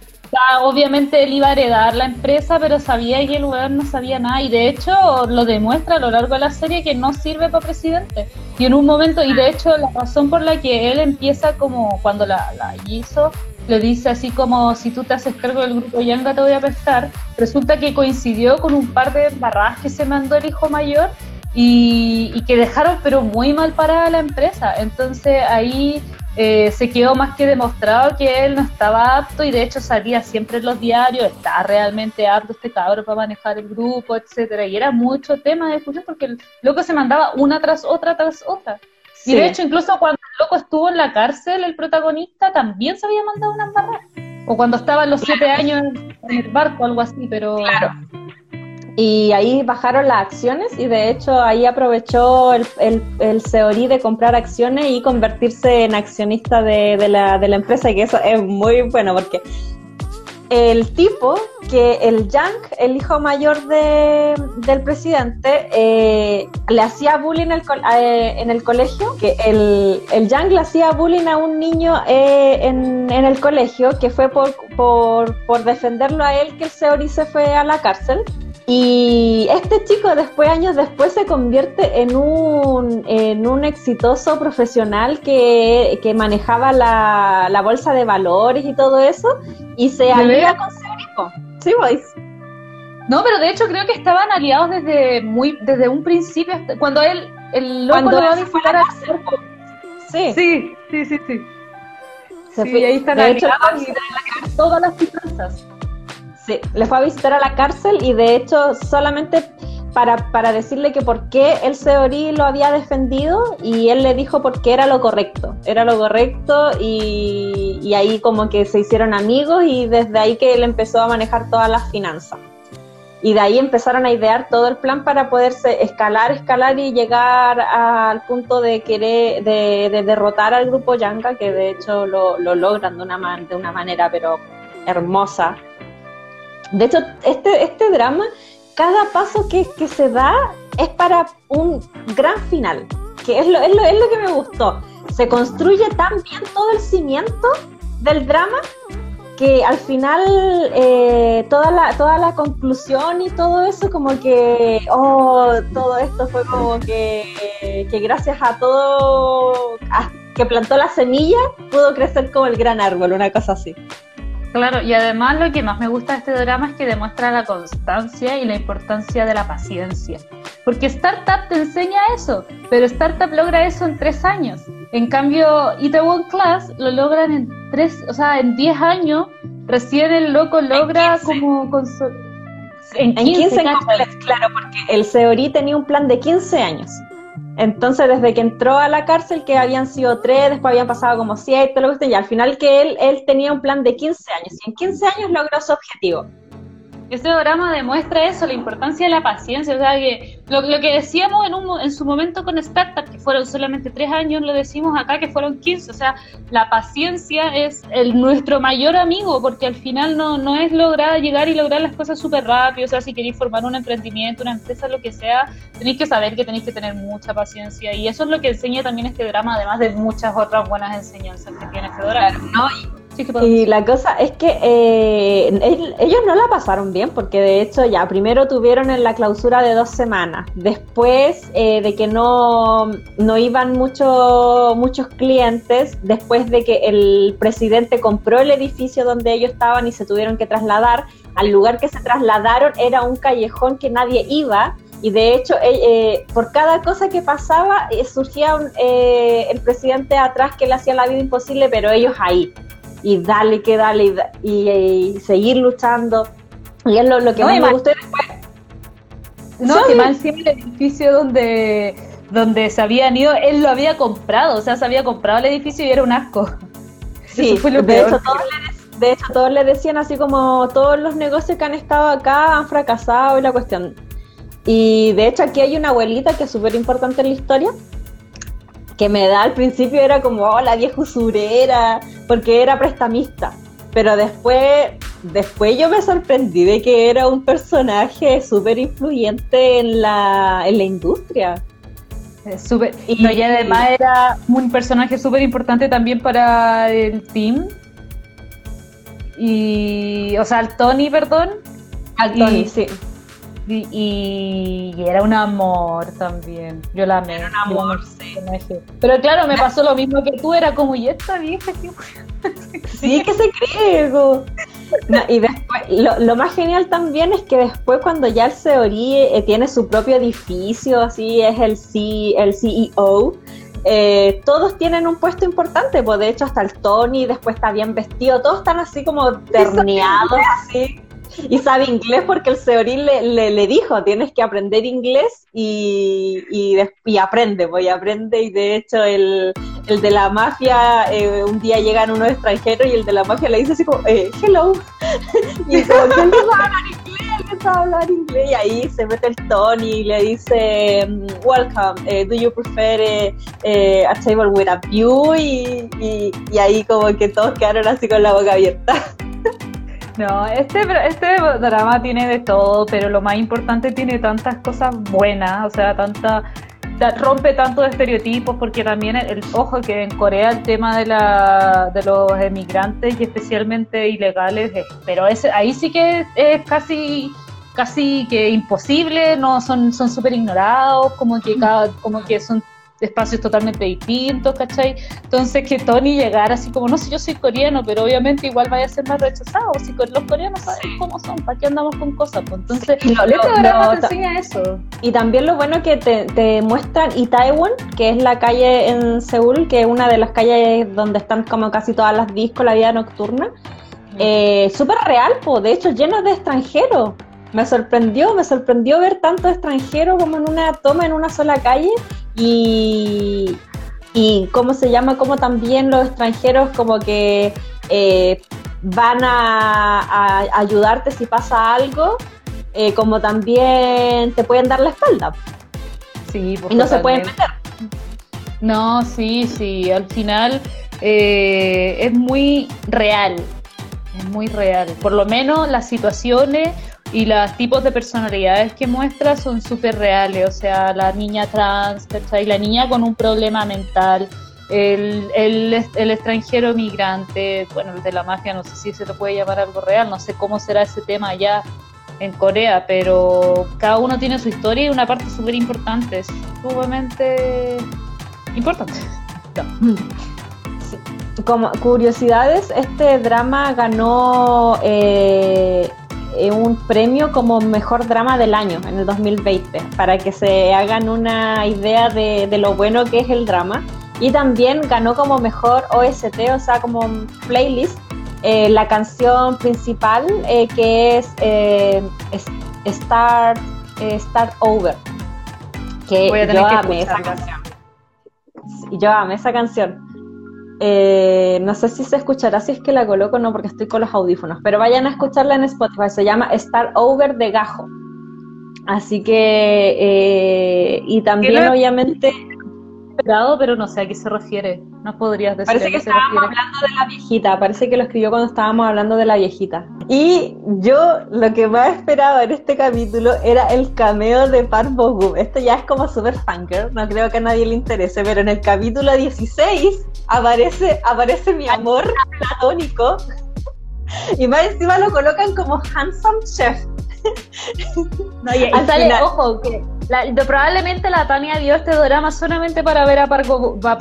obviamente él iba a heredar la empresa, pero sabía que el lugar no sabía nada y de hecho lo demuestra a lo largo de la serie que no sirve para presidente. Y en un momento, y de hecho la razón por la que él empieza como cuando la, la hizo, le dice así como si tú te haces cargo del grupo Yanga te voy a pescar, resulta que coincidió con un par de barras que se mandó el hijo mayor y, que dejaron pero muy mal parada la empresa. Entonces ahí eh, se quedó más que demostrado que él no estaba apto y de hecho salía siempre en los diarios, está realmente apto este cabrón para manejar el grupo, etcétera Y era mucho tema de discusión porque el loco se mandaba una tras otra tras otra. Y de hecho, incluso cuando el loco estuvo en la cárcel, el protagonista también se había mandado una barra. O cuando estaba en los siete años en el barco, algo así, pero... Claro y ahí bajaron las acciones y de hecho ahí aprovechó el, el, el de comprar acciones y convertirse en accionista de, de, la, de la empresa y que eso es muy bueno porque el tipo que el Yang, el hijo mayor de, del presidente, eh, le hacía bullying el, eh, en el colegio, que el, el Yang le hacía bullying a un niño eh, en, en, el colegio, que fue por, por, por defenderlo a él que el Seori se fue a la cárcel Y este chico después, años después, se convierte en un, en un exitoso profesional que, que manejaba la, la, bolsa de valores y todo eso, y se alía con Seorico. Sí, boys. No, pero de hecho creo que estaban aliados desde muy desde un principio, cuando él, el loco lo va a visitar a Sí. Sí, sí, sí, sí. Se sí, ahí están de hecho, todas las finanzas. Sí, le fue a visitar a la cárcel y de hecho solamente para, para decirle que por qué el Seorí lo había defendido y él le dijo porque era lo correcto, era lo correcto y, y ahí como que se hicieron amigos y desde ahí que él empezó a manejar todas las finanzas. Y de ahí empezaron a idear todo el plan para poderse escalar, escalar y llegar al punto de querer, de, de derrotar al grupo Yanka, que de hecho lo, lo logran de una, de una manera pero hermosa de hecho, este, este drama, cada paso que, que se da es para un gran final, que es lo, es, lo, es lo que me gustó. Se construye tan bien todo el cimiento del drama que al final eh, toda, la, toda la conclusión y todo eso como que, oh, todo esto fue como que, que gracias a todo a, que plantó la semilla pudo crecer como el gran árbol, una cosa así. Claro, y además lo que más me gusta de este drama es que demuestra la constancia y la importancia de la paciencia. Porque Startup te enseña eso, pero Startup logra eso en tres años. En cambio, Itaewon Class lo logran en tres, o sea, en diez años, recién el loco logra como... En 15, en claro, porque el Seori tenía un plan de 15 años. Entonces, desde que entró a la cárcel, que habían sido tres, después habían pasado como siete, lo que y al final que él, él tenía un plan de 15 años, y en 15 años logró su objetivo. Ese drama demuestra eso, la importancia de la paciencia. O sea, que lo, que decíamos en, un, en su momento con Startup, que fueron solamente tres años, lo decimos acá que fueron 15. O sea, la paciencia es el, nuestro mayor amigo, porque al final no, no es lograr llegar y lograr las cosas súper rápido. O sea, si queréis formar un emprendimiento, una empresa, lo que sea, tenéis que saber que tenéis que tener mucha paciencia. Y eso es lo que enseña también este drama, además de muchas otras buenas enseñanzas que tiene este drama. ¿no? Y la cosa es que eh, ellos no la pasaron bien, porque de hecho ya primero tuvieron en la clausura de dos semanas, después eh, de que no, no iban mucho, muchos clientes, después de que el presidente compró el edificio donde ellos estaban y se tuvieron que trasladar, al lugar que se trasladaron era un callejón que nadie iba, y de hecho, eh, por cada cosa que pasaba, surgía el presidente atrás que le hacía la vida imposible, pero ellos ahí y dale que dale y, seguir luchando. Y es lo, que más me gustó después. No, más encima el edificio donde, donde se habían ido, él lo había comprado, o sea, se había comprado el edificio y era un asco. Sí, fue lo de, Hecho, todos le, de hecho, todos le decían así como todos los negocios que han estado acá han fracasado y la cuestión. Y de hecho aquí hay una abuelita que es súper importante en la historia, que me da al principio era como, oh, la vieja usurera, porque era prestamista. Pero después, después yo me sorprendí de que era un personaje súper influyente en la, en la industria. Super, y, y además era un personaje súper importante también para el team. Y, o sea, al Tony, perdón. Al Tony, sí. Y, era un amor también. Yo la amé. Era un amor, sí. Pero claro, me pasó lo mismo que tú, era como, ¿y esta vieja? sí, que se cree. y después, lo, más genial también es que después cuando ya el Seori eh, tiene su propio edificio, así es el, C, el CEO, eh, todos tienen un puesto importante, pues de hecho hasta el Tony después está bien vestido, todos están así como terneados, así y sabe inglés porque el Seorín le, le, dijo, tienes que aprender inglés y, y, aprende, voy, pues, aprende y de hecho el, el de la mafia, eh, un día llegan unos extranjeros y el de la mafia le dice así como, eh, hello, y como a hablar inglés, él a hablar inglés y ahí se mete el Tony y le dice, welcome, eh, do you prefer a table with a view? Y, y, y ahí como que todos quedaron así con la boca abierta. No, este, este drama tiene de todo, pero lo más importante tiene tantas cosas buenas, o sea, tanta rompe tantos estereotipos porque también el, ojo que en Corea el tema de la de los emigrantes y especialmente ilegales pero ese, ahí sí que es, casi casi que imposibles, no son son súper ignorados, como que cada, como que son espacios totalmente distintos, ¿cachai? Entonces que Tony llegara así como, no sé, yo soy coreano, pero obviamente igual vaya a ser más rechazado, si los coreanos saben cómo son, ¿para qué andamos con cosas? Pues entonces, no, no, te enseña eso. Y también lo bueno que te, te muestran Itaewon, que es la calle en Seúl, que es una de las calles donde están como casi todas las discos, la vida nocturna, eh, súper real, pues, de hecho lleno de extranjeros me sorprendió, me sorprendió ver tanto extranjero como en una toma en una sola calle y, y cómo se llama, como también los extranjeros como que eh, van a, ayudarte si pasa algo, eh, como también te pueden dar la espalda. Sí, pues, y no se pueden meter. No, sí, sí, al final eh, es muy real, es muy real. Por lo menos las situaciones y los tipos de personalidades que muestra son súper reales, o sea, la niña trans, ¿cachai? La niña con un problema mental, el, el, extranjero migrante, bueno, el de la mafia, no sé si se lo puede llamar algo real, no sé cómo será ese tema allá en Corea, pero cada uno tiene su historia y una parte súper importante, sumamente importante. Como curiosidades, este drama ganó eh, un premio como mejor drama del año en el 2020, para que se hagan una idea de, lo bueno que es el drama. Y también ganó como mejor OST, o sea, como playlist, eh, la canción principal eh, que es Start, Start Over. Que yo amé esa canción. Yo amé esa canción. Eh, no sé si se escuchará si es que la coloco o no, porque estoy con los audífonos, pero vayan a escucharla en Spotify. Se llama Star Over de Gajo. Así que, eh, y también obviamente pero no sé a qué se refiere. No podrías decir. Parece que estábamos hablando de la viejita, parece que lo escribió cuando estábamos hablando de la viejita. Y yo lo que más esperaba en este capítulo era el cameo de Park Bo Esto ya es como super funker, no creo que a nadie le interese, pero en el capítulo 16 aparece, aparece mi amor platónico. Y más encima lo colocan como handsome chef. No, y, sale, ojo, que probablemente la Tania vio este drama solamente para ver a Parvo, a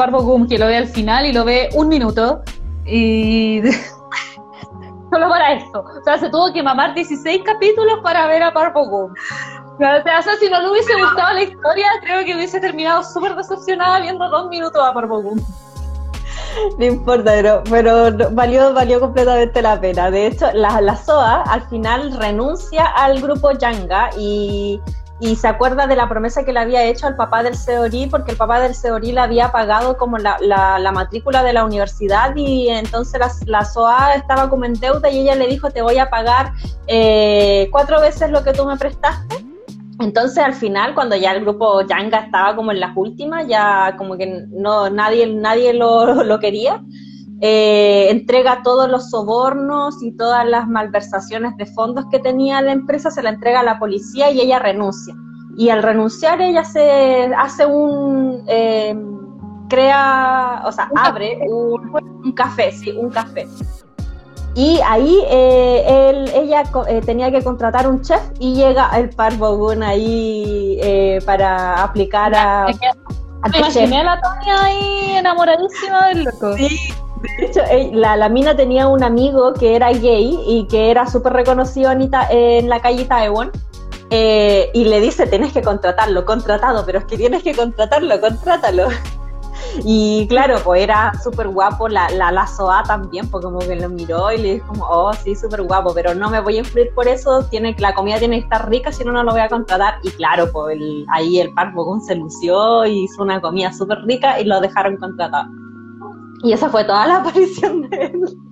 que lo ve al final y lo ve un minuto. Y. Solo para esto. O sea, se tuvo que mamar 16 capítulos para ver a Parvo Gum. O sea, si no le hubiese gustado la historia, creo que hubiese terminado súper decepcionada viendo dos minutos a Parvo Gum. No importa, pero, pero valió, valió completamente la pena. De hecho, la, la SOA al final renuncia al grupo Yanga y, y, se acuerda de la promesa que le había hecho al papá del Seori, porque el papá del Seori le había pagado como la, la, matrícula de la universidad y entonces la, la, SOA estaba como en deuda y ella le dijo, te voy a pagar eh, cuatro veces lo que tú me prestaste entonces al final, cuando ya el grupo Yanga estaba como en las últimas, ya como que no nadie, nadie lo, lo quería, eh, entrega todos los sobornos y todas las malversaciones de fondos que tenía la empresa, se la entrega a la policía y ella renuncia. Y al renunciar ella se hace un... Eh, crea, o sea, abre un, un café, sí, un café y ahí eh, él, ella eh, tenía que contratar un chef y llega el Parvogun ahí eh, para aplicar a... Imaginé a la Tonya ahí enamoradísima del loco. Sí, de hecho, la, la, mina tenía un amigo que era gay y que era súper reconocido en, en, la calle Taiwán. y le dice, tienes que contratarlo, contratado, pero es que tienes que contratarlo, contrátalo. Y claro, pues era súper guapo la, la, la SOA también, porque como que lo miró y le dijo como, oh, sí, súper guapo, pero no me voy a influir por eso, tiene, la comida tiene que estar rica, si no, no lo voy a contratar. Y claro, pues ahí el Park se lució y hizo una comida súper rica y lo dejaron contratar. Y esa fue toda la aparición de él.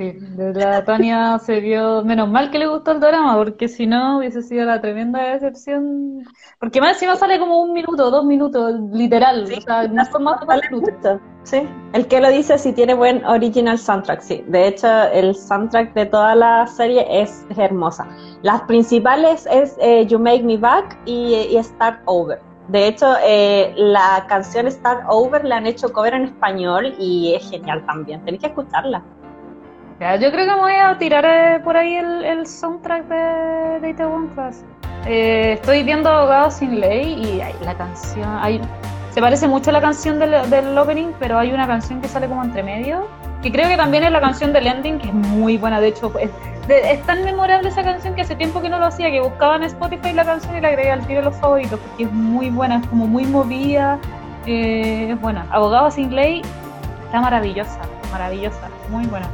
Sí, la Tania se vio, menos mal que le gustó el drama, porque si no hubiese sido la tremenda decepción. Porque más encima sale como un minuto, dos minutos, literal. o sea, no son más de. Sí, el que lo dice si tiene buen original soundtrack, sí. De hecho, el soundtrack de toda la serie es hermosa. Las principales es eh, You Make Me Back y, Start Over. De hecho, eh, la canción Start Over la han hecho cover en español y es genial también. Tenéis que escucharla. Yo creo que me voy a tirar eh, por ahí el, el soundtrack de, de Itaewon Class. Eh, estoy viendo Abogados sin Ley y la canción, se parece mucho a la canción del, del, opening, pero hay una canción que sale como entre medio, que creo que también es la canción del ending, que es muy buena, de hecho es, es tan memorable esa canción que hace tiempo que no lo hacía, que buscaba en Spotify la canción y la agregué al tiro de los favoritos, porque es muy buena, es como muy movida, eh, es buena. Abogados sin Ley está maravillosa, maravillosa, muy buena.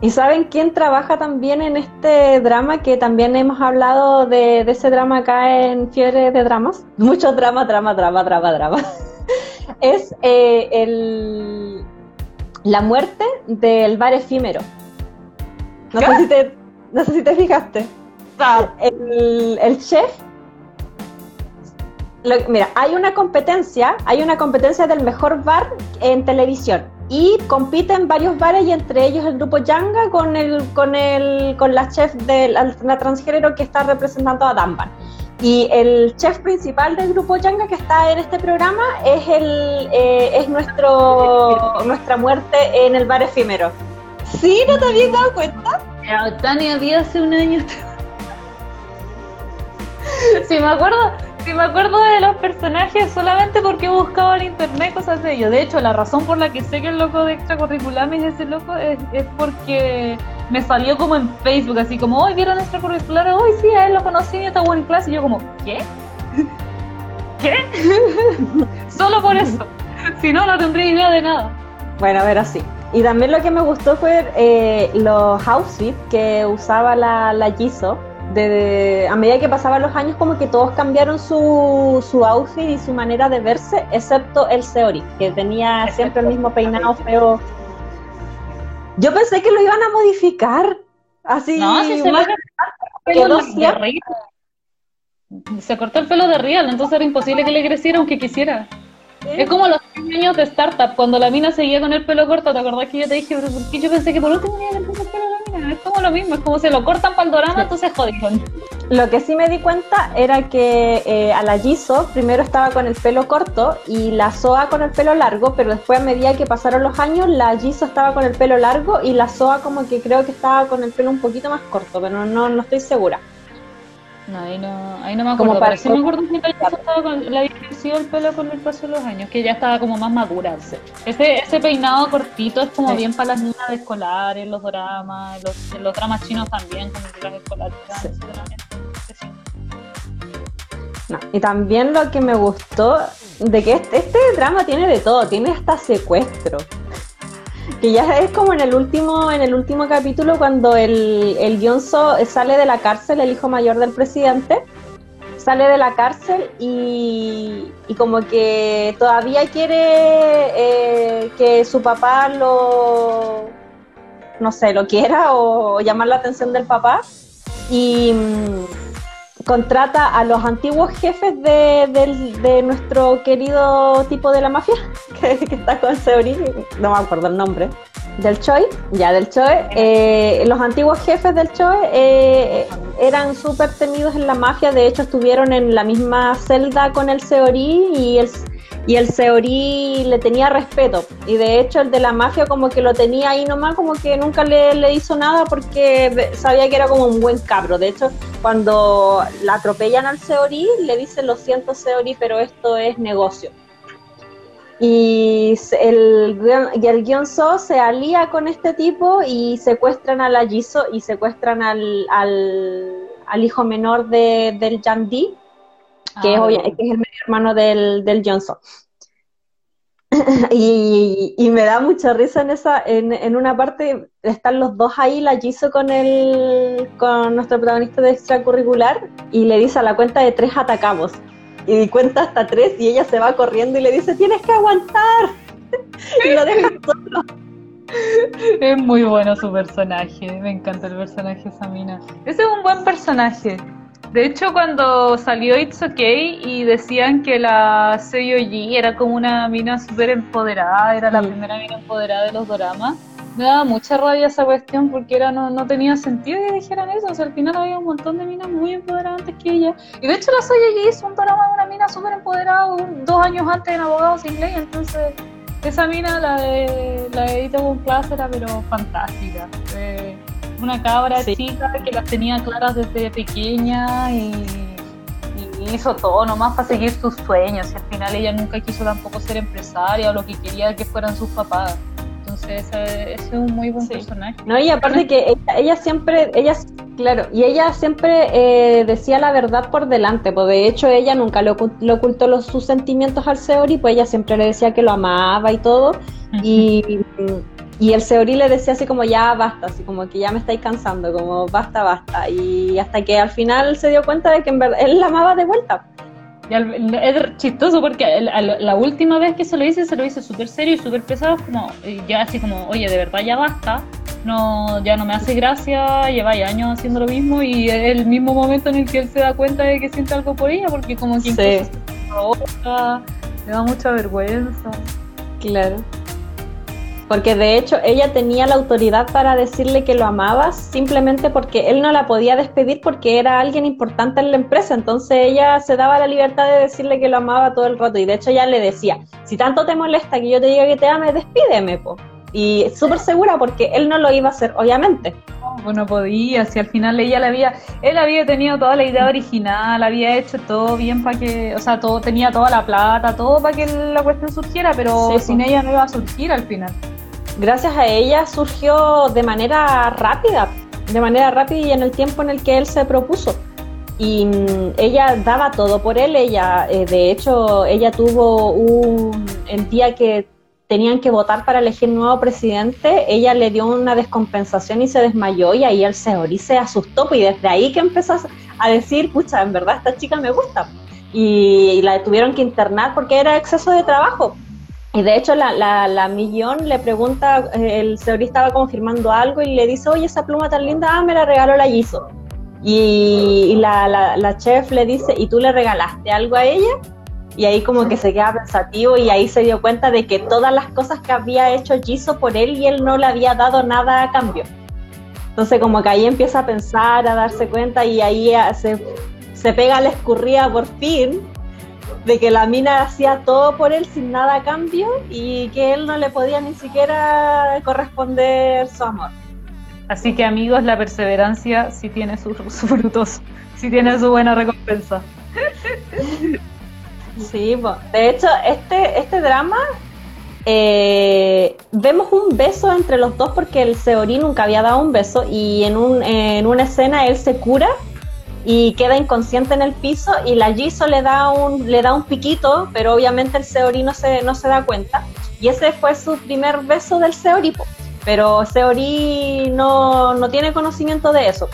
¿Y saben quién trabaja también en este drama? Que también hemos hablado de, de ese drama acá en Fiebre de Dramas. Mucho drama, drama, drama, drama, drama. es eh, el, la muerte del bar efímero. No sé, si te, no sé si te fijaste. Ah. El, el chef. Lo, mira, hay una competencia, hay una competencia del mejor bar en televisión y compiten varios bares y entre ellos el grupo Yanga con el con el con la chef de la, transgénero que está representando a Danban. Y el chef principal del grupo Yanga que está en este programa es el eh, es nuestro nuestra muerte en el bar efímero. ¿Sí? ¿No te habías dado cuenta? Ya, Tania vi hace un año. sí, me acuerdo, sí, me acuerdo de los personajes solamente porque he buscado en internet cosas de ellos. De hecho, la razón por la que sé que el loco de extracurriculares es ese loco es, porque me salió como en Facebook, así como, hoy vieron extracurriculares, hoy sí, a él lo conocí y está en clase. Y yo como, ¿qué? ¿Qué? Solo por eso. Si no, no tendría idea de nada. Bueno, a ver así. Y también lo que me gustó fue eh, los outfits que usaba la, la Jisoo. De, de, a medida que pasaban los años, como que todos cambiaron su, su outfit y su manera de verse, excepto el Seori, que tenía siempre el mismo peinado feo. Yo pensé que lo iban a modificar. Así. No, si se, más, quedó de real. se cortó el pelo de real, entonces era imposible que le creciera aunque quisiera. ¿Eh? Es como los años de startup, cuando la mina seguía con el pelo corto, ¿te acordás que yo te dije, pero ¿por qué yo pensé que por último tenía que el pelo la mina? Es como lo mismo, es como se lo cortan para el dorama, sí. entonces jodieron. Lo que sí me di cuenta era que eh, a la Jisoo primero estaba con el pelo corto y la Soa con el pelo largo, pero después a medida que pasaron los años, la Jisoo estaba con el pelo largo y la Soa como que creo que estaba con el pelo un poquito más corto, pero no, no estoy segura. No, ahí no, ahí no me acuerdo, como para pero sí me acuerdo que la estaba con la creció el pelo con el paso de los años, que ya estaba como más madura. Ese, ese peinado cortito es como sí. bien para las niñas de escolares, los dramas, los, los dramas chinos también, como que las escolares. Sí. Sí. No, y también lo que me gustó de que este, este drama tiene de todo, tiene hasta secuestro que ya es como en el último en el último capítulo cuando el, el sale de la cárcel, el hijo mayor del presidente, sale de la cárcel y, y como que todavía quiere eh, que su papá lo, no sé, lo quiera o llamar la atención del papá. Y contrata a los antiguos jefes de, de, de, nuestro querido tipo de la mafia, que, está con Seori, no me acuerdo el nombre, del Choi, ya del Choi, eh, los antiguos jefes del Choi eh, eran súper temidos en la mafia, de hecho estuvieron en la misma celda con el Seori y el, y el Seori le tenía respeto, y de hecho el de la mafia como que lo tenía ahí nomás, como que nunca le, le hizo nada porque sabía que era como un buen cabro, de hecho cuando la atropellan al Seori le dicen lo siento Seori, pero esto es negocio. Y el, y el se alía con este tipo y secuestran a la Jisoo y secuestran al, al, al hijo menor de, del Yandi, que, ah, es, que, es, el medio hermano del, del Johnson. y, y, me da mucha risa en esa, en, en, una parte están los dos ahí, la Jisoo con el con nuestro protagonista de extracurricular, y le dice a la cuenta de tres atacamos y cuenta hasta tres y ella se va corriendo y le dice, tienes que aguantar. y lo deja solo. Es muy bueno su personaje, me encanta el personaje Samina. Ese es un buen personaje. De hecho, cuando salió It's Okay y decían que la Seiyoji era como una mina súper empoderada, era la primera mina empoderada de los doramas, me daba mucha rabia esa cuestión porque era no, no tenía sentido que dijeran eso. O sea, al final había un montón de minas muy empoderadas antes que ella. Y de hecho, la Soya hizo un drama de una mina súper empoderada dos años antes en Abogados sin Ley. Entonces, esa mina, la de, la de Itaewon Class, era pero fantástica. Eh, una cabra chica que las tenía claras desde pequeña y, hizo todo nomás para seguir sus sueños. Y al final ella nunca quiso tampoco ser empresaria o lo que quería que fueran sus papás. Entonces, ese, es un muy buen personaje. No, y aparte que ella, siempre, ella, claro, y ella siempre eh, decía la verdad por delante, pues de hecho ella nunca le, ocultó los, sus sentimientos al Seori, pues ella siempre le decía que lo amaba y todo, y y el Seori le decía así como ya basta, así como que ya me estáis cansando, como basta, basta. Y hasta que al final se dio cuenta de que en verdad él la amaba de vuelta. Y es chistoso porque la última vez que se lo hice, se lo hice súper serio y súper pesado, como ya así como, oye, de verdad ya basta, no, ya no me hace gracia, lleva años haciendo lo mismo y es el mismo momento en el que él se da cuenta de que siente algo por ella, porque como que incluso le da mucha vergüenza. Claro. Porque de hecho ella tenía la autoridad para decirle que lo amaba simplemente porque él no la podía despedir porque era alguien importante en la empresa. Entonces ella se daba la libertad de decirle que lo amaba todo el rato. Y de hecho ella le decía, si tanto te molesta que yo te diga que te ame, despídeme, po. Y súper segura porque él no lo iba a hacer, obviamente. No, pues no podía, si al final ella le había, él había tenido toda la idea original, había hecho todo bien para que, o sea, todo tenía toda la plata, todo para que la cuestión surgiera, pero sin ella no iba a surgir al final gracias a ella surgió de manera rápida, de manera rápida y en el tiempo en el que él se propuso. Y mm, ella daba todo por él, ella, eh, de hecho, ella tuvo un, el día que tenían que votar para elegir nuevo presidente, ella le dio una descompensación y se desmayó y ahí el Seori se asustó pues, y desde ahí que empezó a decir, pucha, en verdad esta chica me gusta. Y, y la tuvieron que internar porque era exceso de trabajo. Y de hecho la, la, Millón le pregunta, eh, el Seori estaba confirmando algo y le dice, oye, esa pluma tan linda, ah, me la regaló la Giso. Y, la, la, chef le dice, ¿y tú le regalaste algo a ella? Y ahí como que se queda pensativo y ahí se dio cuenta de que todas las cosas que había hecho Jisoo por él y él no le había dado nada a cambio. Entonces como que ahí empieza a pensar, a darse cuenta y ahí se, se pega la escurrida por fin de que la mina hacía todo por él sin nada a cambio y que él no le podía ni siquiera corresponder su amor. Así que amigos, la perseverancia sí tiene sus, frutos, sí tiene su buena recompensa. Sí, de hecho, este, este drama eh, vemos un beso entre los dos porque el Seori nunca había dado un beso y en, un, en una escena él se cura y queda inconsciente en el piso y la Jisoo le da un, le da un piquito, pero obviamente el Seori no se, no se da cuenta. Y ese fue su primer beso del Seori, pero Seori no, no tiene conocimiento de eso.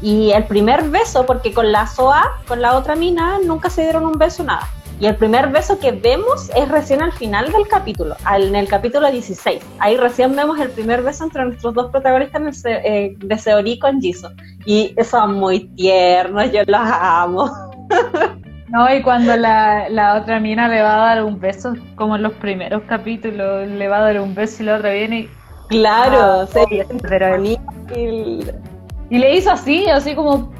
Y el primer beso, porque con la Soa, con la otra mina, nunca se dieron un beso, nada. Y el primer beso que vemos es recién al final del capítulo, en el capítulo 16. Ahí recién vemos el primer beso entre nuestros dos protagonistas eh, de Seori con Jisoo. Y son muy tiernos, yo los amo. No, y cuando la, la, otra mina le va a dar un beso, como en los primeros capítulos, le va a dar un beso y la otra viene y... Claro, ah, sí, pero y, y le hizo así, así como...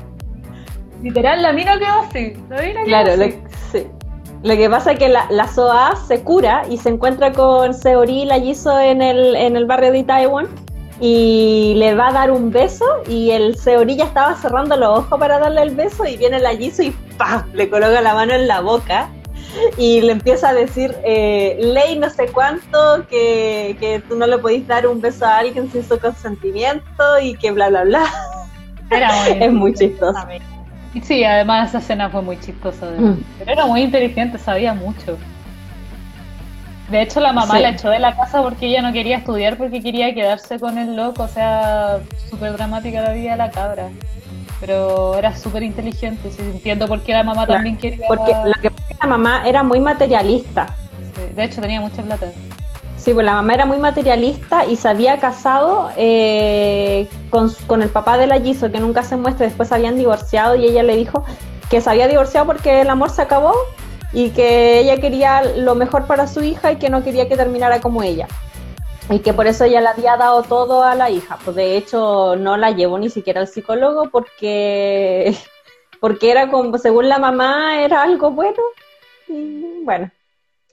Literal, la mina quedó así. La mina claro, sí. Lo que pasa es que la, la, SOA se cura y se encuentra con Seori y la Jisoo en el, en el barrio de Taiwán y le va a dar un beso y el Seori ya estaba cerrando los ojos para darle el beso y viene la y ¡pam! le coloca la mano en la boca y le empieza a decir, eh, ley no sé cuánto, que, que tú no le podéis dar un beso a alguien sin su consentimiento y que bla, bla, bla. es muy chistoso. Sí, además esa escena fue muy chistosa. Mm. Pero era muy inteligente, sabía mucho. De hecho, la mamá la echó de la casa porque ella no quería estudiar, porque quería quedarse con el loco. O sea, súper dramática la vida de la cabra. Pero era súper inteligente. Sí, entiendo por qué la mamá también quería. Porque la, la mamá era muy materialista. de hecho, tenía mucha plata. Sí, pues la mamá era muy materialista y se había casado eh, con, el papá de la Giso, que nunca se muestra, después se habían divorciado y ella le dijo que se había divorciado porque el amor se acabó y que ella quería lo mejor para su hija y que no quería que terminara como ella. Y que por eso ella le había dado todo a la hija. Pues de hecho no la llevó ni siquiera al psicólogo porque, porque era como, según la mamá, era algo bueno. Y bueno,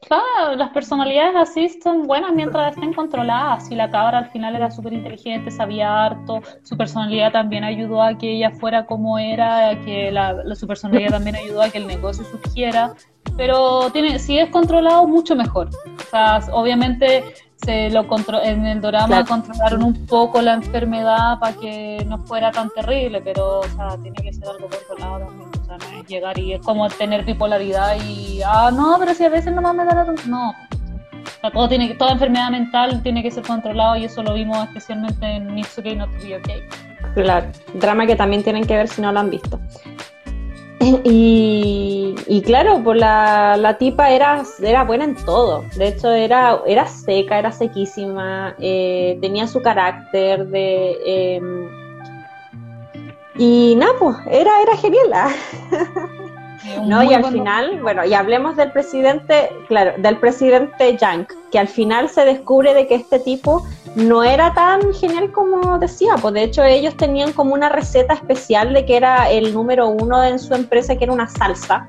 Claro, las personalidades así son buenas mientras estén controladas. Si la cabra al final era súper inteligente, sabía harto, su personalidad también ayudó a que ella fuera como era, que la, su personalidad también ayudó a que el negocio surgiera. Pero tiene, si es controlado, mucho mejor. O sea, obviamente se lo en el drama controlaron un poco la enfermedad para que no fuera tan terrible, pero o sea, tiene que ser algo controlado también. O sea, no es llegar y es como tener bipolaridad y, ah, no, pero si a veces nomás me da la... No. O sea, todo tiene, toda enfermedad mental tiene que ser controlado y eso lo vimos especialmente en Mitsuki y Not to Be Okay. Claro, drama que también tienen que ver si no lo han visto. Y, claro, pues la, tipa era, era buena en todo. De hecho, era, era seca, era sequísima, eh, tenía su carácter de... Em, y nada, pues era, era genial. ¿ah? no, y al final, bueno, y hablemos del presidente, claro, del presidente Yang, que al final se descubre de que este tipo no era tan genial como decía, pues de hecho ellos tenían como una receta especial de que era el número uno en su empresa, que era una salsa.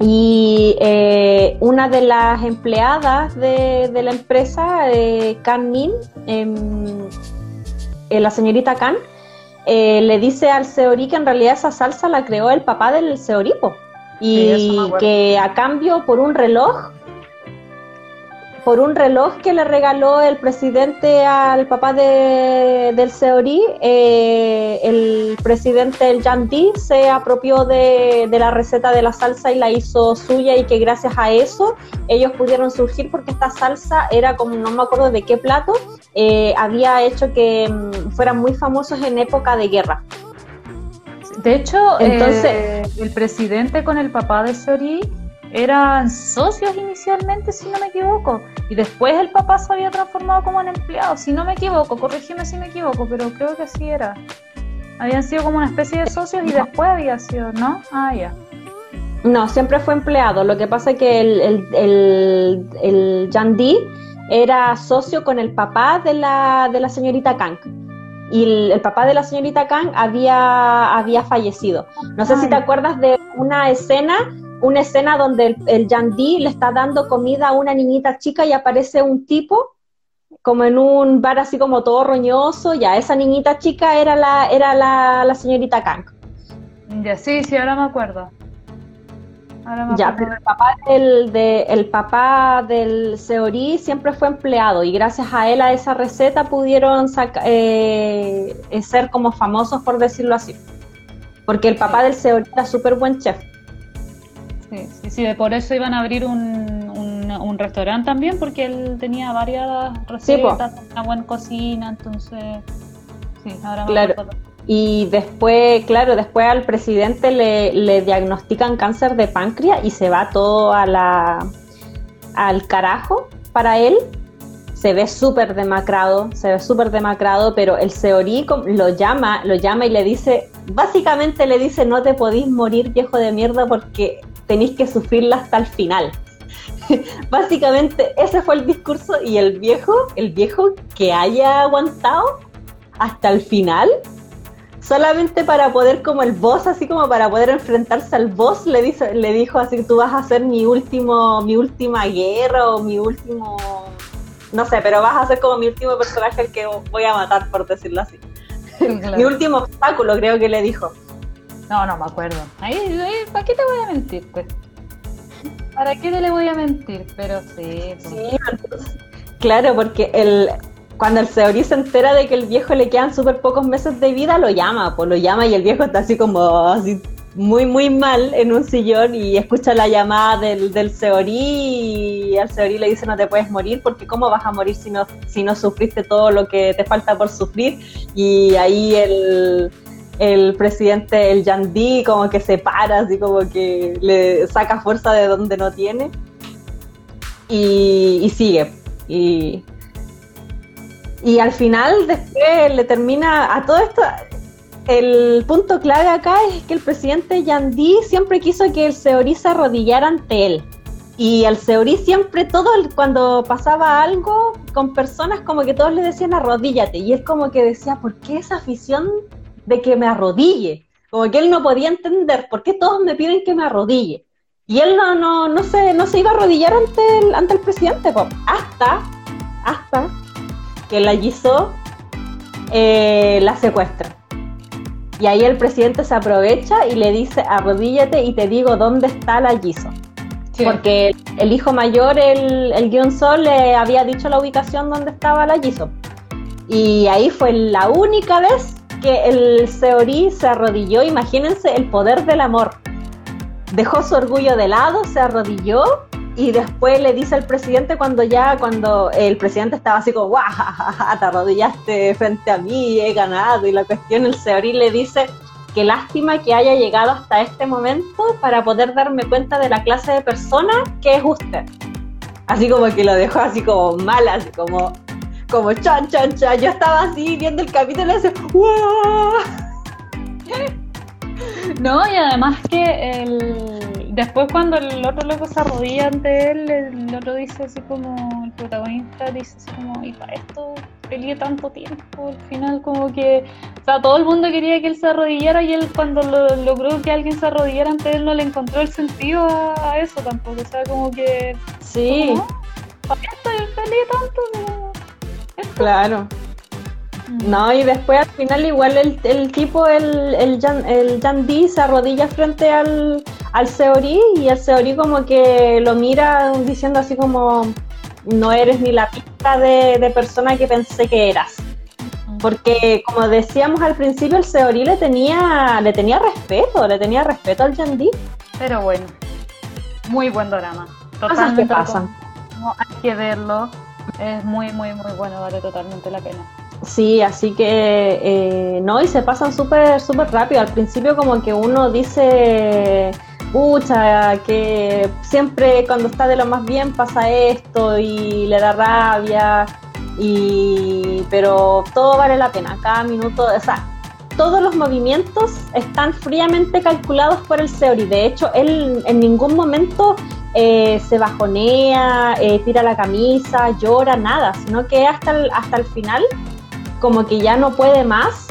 Mm. Y eh, una de las empleadas de, la empresa, eh, Kan Min, em, eh, la señorita Kan, le dice al Seori que en realidad esa salsa la creó el papá del Seoripo. Y que a cambio por un reloj por un reloj que le regaló el presidente al papá de, del Seori, eh, el presidente el Yandi se apropió de, la receta de la salsa y la hizo suya y que gracias a eso ellos pudieron surgir porque esta salsa era como, no me acuerdo de qué plato, eh, había hecho que mm, fueran muy famosos en época de guerra. De hecho, entonces eh, el presidente con el papá de Seori eran socios inicialmente, si no me equivoco, y después el papá se había transformado como en empleado, si no me equivoco, corrígeme si me equivoco, pero creo que así era. Habían sido como una especie de socios y después había sido, ¿no? Ah, ya. No, siempre fue empleado. Lo que pasa es que el, el, el, el era socio con el papá de la, de la señorita Kang. Y el, papá de la señorita Kang había, había fallecido. No sé si te acuerdas de una escena una escena donde el, el Yandí le está dando comida a una niñita chica y aparece un tipo como en un bar así como todo roñoso, ya esa niñita chica era la, era la, señorita Kang. Ya, sí, sí, ahora me acuerdo. ya, pero el papá del, de, el papá del Seori siempre fue empleado y gracias a él, a esa receta, pudieron eh, ser como famosos, por decirlo así. Porque el papá del Seori era súper buen chef. Sí, sí, sí, por eso iban a abrir un, un, restaurante también, porque él tenía varias recetas, una buena cocina, entonces, sí, ahora claro. Y después, claro, después al presidente le, le diagnostican cáncer de páncreas y se va todo a la, al carajo para él. Se ve súper demacrado, se ve súper demacrado, pero el Seorí lo llama, lo llama y le dice, básicamente le dice, no te podís morir viejo de mierda porque tenéis que sufrirla hasta el final. Básicamente ese fue el discurso y el viejo, el viejo que haya aguantado hasta el final, solamente para poder como el boss, así como para poder enfrentarse al boss, le, dijo, le dijo así, tú vas a ser mi último, mi última guerra o mi último, no sé, pero vas a ser como mi último personaje al que voy a matar, por decirlo así. mi último obstáculo, creo que le dijo. No, no me acuerdo. Ahí, ¿para qué te voy a mentir? Pues? ¿Para qué te le voy a mentir? Pero sí. Pues. Sí, claro, porque el, cuando el Seori se entera de que el viejo le quedan súper pocos meses de vida, lo llama, pues lo llama y el viejo está así como así muy, muy mal en un sillón y escucha la llamada del, del Seori y al Seori le dice no te puedes morir porque cómo vas a morir si no, si no sufriste todo lo que te falta por sufrir y ahí el el presidente, el Yandí, como que se para, así como que le saca fuerza de donde no tiene. Y, sigue. Y, y al final, después le termina a todo esto. El punto clave acá es que el presidente Yandí siempre quiso que el Seorí se arrodillara ante él. Y al Seorí siempre, todo cuando pasaba algo con personas, como que todos le decían arrodíllate. Y él como que decía, ¿por qué esa afición de que me arrodille. Como que él no podía entender por qué todos me piden que me arrodille. Y él no, no, no, se, no se iba a arrodillar ante el, ante el presidente, hasta, hasta que la Jisoo eh, la secuestra. Y ahí el presidente se aprovecha y le dice, arrodíllate y te digo dónde está la Jisoo. Porque el hijo mayor, el, el guion sol, le había dicho la ubicación donde estaba la Jisoo. Y ahí fue la única vez que el Seori se arrodilló. Imagínense el poder del amor dejó su orgullo de lado, se arrodilló y después le dice al presidente cuando ya, cuando el presidente estaba así como, guau, te arrodillaste frente a mí, he ganado y la cuestión, el Seori le dice, qué lástima que haya llegado hasta este momento para poder darme cuenta de la clase de persona que es usted. Así como que lo dejó así como mal, así como, como chan, chan, chan. Yo estaba así viendo el capítulo y así, ¡Wow! No, y además que el... después cuando el otro loco se arrodilla ante él, el otro dice así como, el protagonista dice así como, y para esto peleé tanto tiempo, al final como que, o sea, todo el mundo quería que él se arrodillara y él cuando lo, logró que alguien se arrodillara ante él no le encontró el sentido a, eso tampoco, o sea, como que... Sí. ¿Para esto peleé tanto? Claro. No, y después al final igual el, el tipo, el, el, Jan, el se arrodilla frente al, al Seori y el Seori como que lo mira diciendo así como no eres ni la pista de, persona que pensé que eras. Porque como decíamos al principio, el Seori le tenía, le tenía respeto, le tenía respeto al Di. Pero bueno, muy buen drama. Totalmente. ¿Qué pasan? No, hay que verlo. Es muy, muy, muy bueno, vale totalmente la pena. Sí, así que eh, no, y se pasan súper, súper rápido. Al principio como que uno dice, pucha, que siempre cuando está de lo más bien pasa esto y le da rabia, y pero todo vale la pena, cada minuto, o sea, todos los movimientos están fríamente calculados por el Seori. De hecho, él en ningún momento eh, se bajonea, eh, tira la camisa, llora, nada, sino que hasta hasta el final como que ya no puede más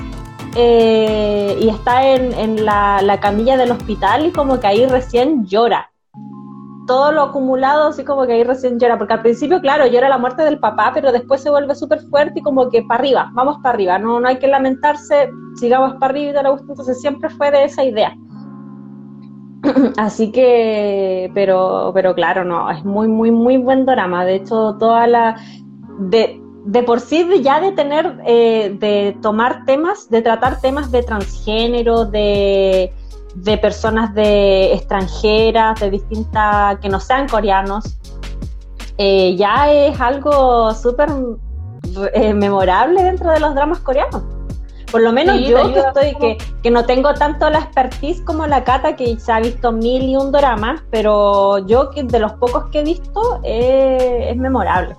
eh, y está en, la, camilla del hospital y como que ahí recién llora. Todo lo acumulado así como que ahí recién llora, porque al principio, claro, llora la muerte del papá, pero después se vuelve súper fuerte y como que para arriba, vamos para arriba, no, no hay que lamentarse, sigamos para arriba entonces siempre fue de esa idea. Así que, pero, pero claro, no, es muy, muy, muy buen drama. De hecho, toda la, de, de por sí ya de tener, eh, de tomar temas, de tratar temas de transgénero, de, personas de extranjeras, de distintas, que no sean coreanos, eh, ya es algo súper eh, memorable dentro de los dramas coreanos. Por lo menos yo que estoy, que, que, no tengo tanto la expertise como la Cata, que se ha visto mil y un dramas, pero yo que de los pocos que he visto es memorable.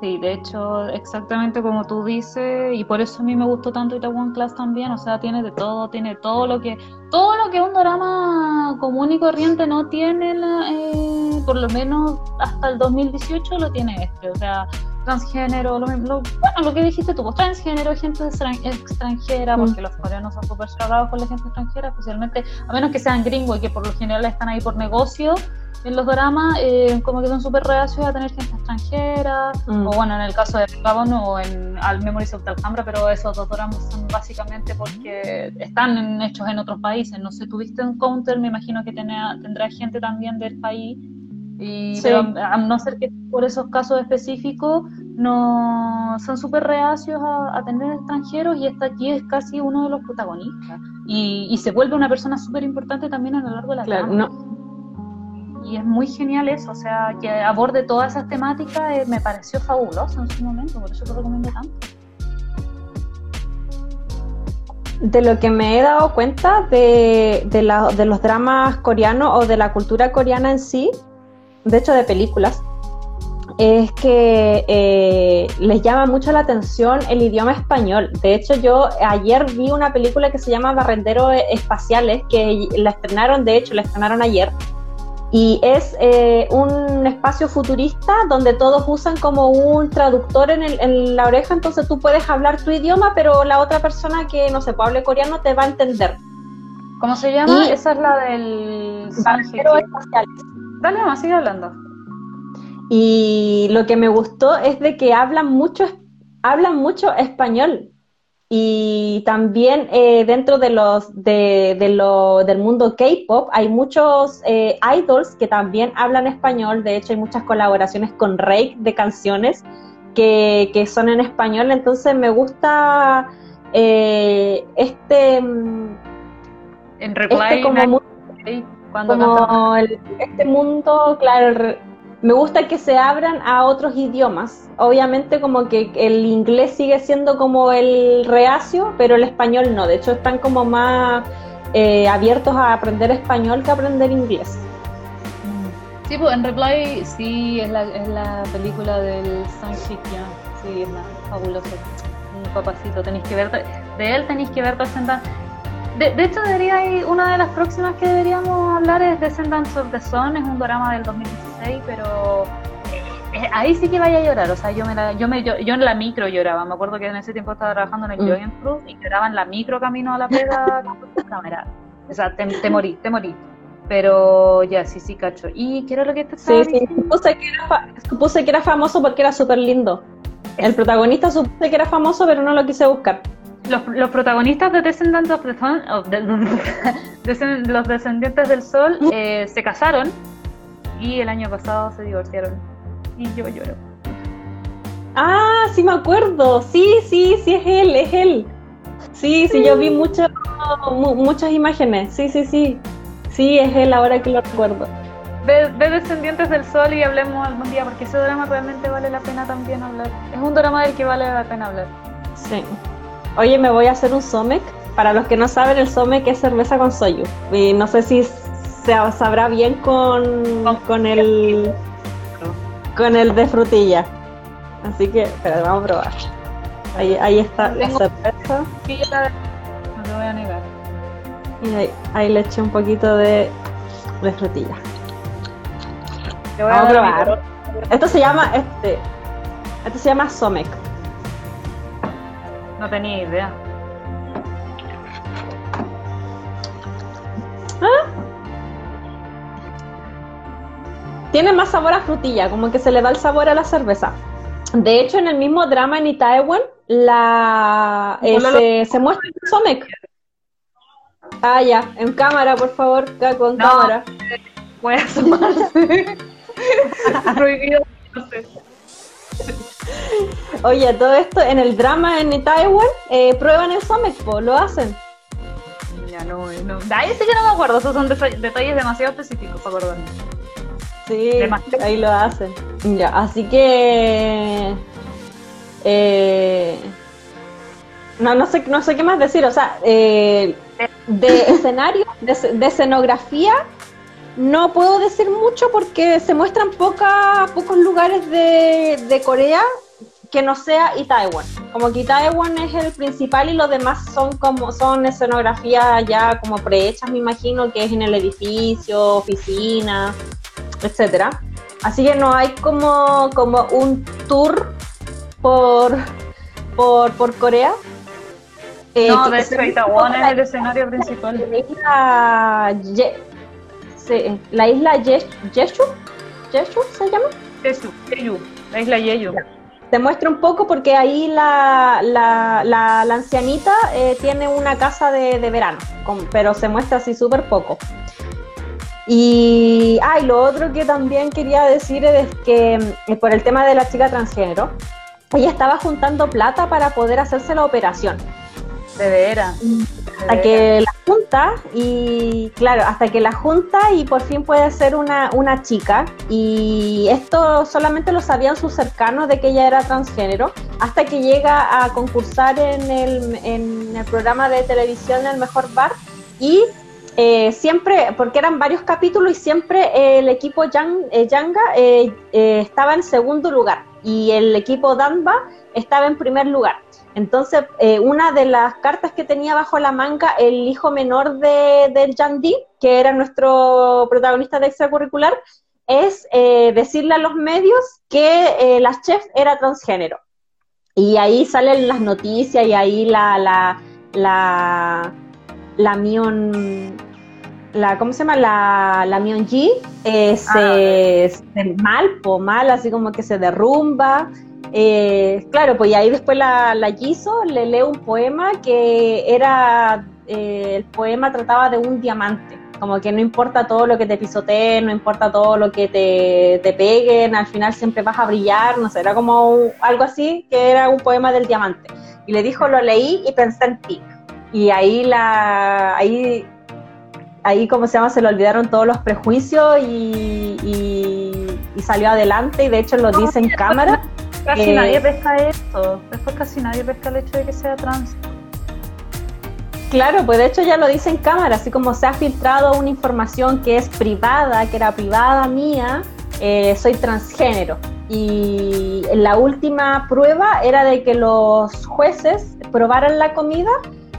Sí, de hecho, exactamente como tú dices, y por eso a mí me gustó tanto Itaewon Class también, o sea, tiene de todo, tiene todo lo que todo lo que un drama común y corriente no tiene, eh, por lo menos hasta el 2018 lo tiene este, o sea, transgénero, lo, bueno, lo que dijiste tú, pues, transgénero, gente extranjera, mm. porque los coreanos son súper cerrados con la gente extranjera, especialmente, a menos que sean gringos y que por lo general están ahí por negocio, en los dramas eh, como que son súper reacios a tener gente extranjera, mm. o bueno, en el caso de Gabon o en Al Memories of Alhambra, pero esos dos dramas son básicamente porque están hechos en otros países. No sé, tuviste un counter, me imagino que tendrá gente también del país. Y a, no ser que por esos casos específicos no son súper reacios a, tener extranjeros y esta aquí es casi uno de los protagonistas. Y, y se vuelve una persona súper importante también a lo largo de la claro, no, y es muy genial eso, o sea, que aborde todas esas temáticas eh, me pareció fabuloso en su momento, por eso lo recomiendo tanto. De lo que me he dado cuenta de, de, los dramas coreanos o de la cultura coreana en sí, de hecho de películas, es que eh, les llama mucho la atención el idioma español. De hecho, yo ayer vi una película que se llama Barrenderos Espaciales, que la estrenaron, de hecho, la estrenaron ayer y es eh, un espacio futurista donde todos usan como un traductor en, el, en, la oreja, entonces tú puedes hablar tu idioma, pero la otra persona que no se puede hablar coreano te va a entender. ¿Cómo se llama? Esa es la del Dale más, sigue hablando. Y lo que me gustó es de que hablan mucho, hablan mucho español. Y también eh, dentro de los de, lo, del mundo K-pop hay muchos eh, idols que también hablan español. De hecho, hay muchas colaboraciones con Rake de canciones que, que son en español. Entonces me gusta eh, este mm, en reply este como, cuando este mundo, claro, me gusta que se abran a otros idiomas. Obviamente como que el inglés sigue siendo como el reacio, pero el español no. De hecho están como más eh, abiertos a aprender español que a aprender inglés. Sí, pues en Reply sí es la, es la película del San Sí, es fabuloso. Un papacito, tenéis que ver, de él tenéis que ver presentar de, de, hecho, debería ir, una de las próximas que deberíamos hablar es Descendants of the Sun, es un drama del 2016, pero eh, ahí sí que vaya a llorar, o sea, yo me la, yo me yo, en la micro lloraba, me acuerdo que en ese tiempo estaba trabajando en el mm. Joy Fruit y lloraba en la micro camino a la pega cámara. O sea, te, morí, te morí. Pero ya, sí, sí, cacho. Y quiero lo que te Sí, sí, supuse que, era supuse que era famoso porque era súper lindo. El protagonista supuse que era famoso, pero no lo quise buscar los, protagonistas de Descendants of the Sun, los descendientes del sol, eh, se casaron y el año pasado se divorciaron. Y yo lloro. Ah, sí me acuerdo. Sí, sí, sí es él, es él. Sí, sí, yo vi muchas muchas imágenes. Sí, sí, sí. Sí, es él ahora que lo recuerdo. Ve, ve, Descendientes del Sol y hablemos algún día, porque ese drama realmente vale la pena también hablar. Es un drama del que vale la pena hablar. Sí. Oye, me voy a hacer un somek. Para los que no saben, el somek es cerveza con soyu. Y no sé si se sabrá bien con, con el con el de frutilla. Así que, espera, vamos a probar. Ahí, ahí está la cerveza. No te voy a negar. Y ahí, ahí le eché un poquito de, de frutilla. vamos a probar. Esto se llama este. Esto se llama Somek. No tenía idea. ¿Ah? Tiene más sabor a frutilla, como que se le da el sabor a la cerveza. De hecho, en el mismo drama en Itaewon, la, eh, se, muestra el Somek. Ah, ya, en cámara, por favor, Caco, en cámara. Puede asomarse. Prohibido. Oye, todo esto en el drama en Taiwan, eh, prueban el Somex, lo hacen. Ya no, no. Ahí sí que no me acuerdo, esos son detalles demasiado específicos para acordarme. Sí, ahí lo hacen. Ya, así que. Eh, no, no sé, no sé qué más decir, o sea, eh, de escenario, de escenografía, no puedo decir mucho porque se muestran pocos lugares de, Corea que no sea Itaewon. Como que Itaewon es el principal y los demás son como son escenografías ya como prehechas, me imagino, que es en el edificio, oficina, etcétera. Así que no hay como, como un tour por, por, Corea. Eh, no, de hecho, Itaewon es el escenario principal la isla Jeju, Jeju se llama? Jeju, la isla Jeju. Te muestra un poco porque ahí la, la, la, ancianita eh, tiene una casa de, de verano, pero se muestra así súper poco. Y, ah, lo otro que también quería decir es que eh, por el tema de la chica transgénero, ella estaba juntando plata para poder hacerse la operación. De veras. Hasta que la junta y claro, hasta que la junta y por fin puede ser una, una chica. Y esto solamente lo sabían sus cercanos de que ella era transgénero, hasta que llega a concursar en el, en el programa de televisión El Mejor Bar y eh, siempre, porque eran varios capítulos y siempre el equipo Yang, eh, Yanga eh, estaba en segundo lugar y el equipo Danba estaba en primer lugar. Entonces, eh, una de las cartas que tenía bajo la manga el hijo menor de, del Di, que era nuestro protagonista de extracurricular, es eh, decirle a los medios que eh, la chef era transgénero. Y ahí salen las noticias y ahí la, la, la Mion, la, ¿cómo se llama? La, la Mion Ji eh, se, se mal, po, mal, así como que se derrumba. Eh, claro, pues y ahí después la, la le lee un poema que era, eh, el poema trataba de un diamante, como que no importa todo lo que te pisoteen, no importa todo lo que te, te peguen, al final siempre vas a brillar, no sé, era como un- algo así, que era un poema del diamante. Y le dijo, lo leí y pensé en ti. Y ahí la, ahí, ahí como se llama, se le olvidaron todos los prejuicios y, y- y salió adelante y de hecho lo dice en cámara. Casi Eh, nadie pesca esto. Después casi nadie pesca el hecho de que sea trans. Claro, pues de hecho ya lo dice en cámara, así como se ha filtrado una información que es privada, que era privada mía, eh, soy transgénero. Y la última prueba era de que los jueces probaran la comida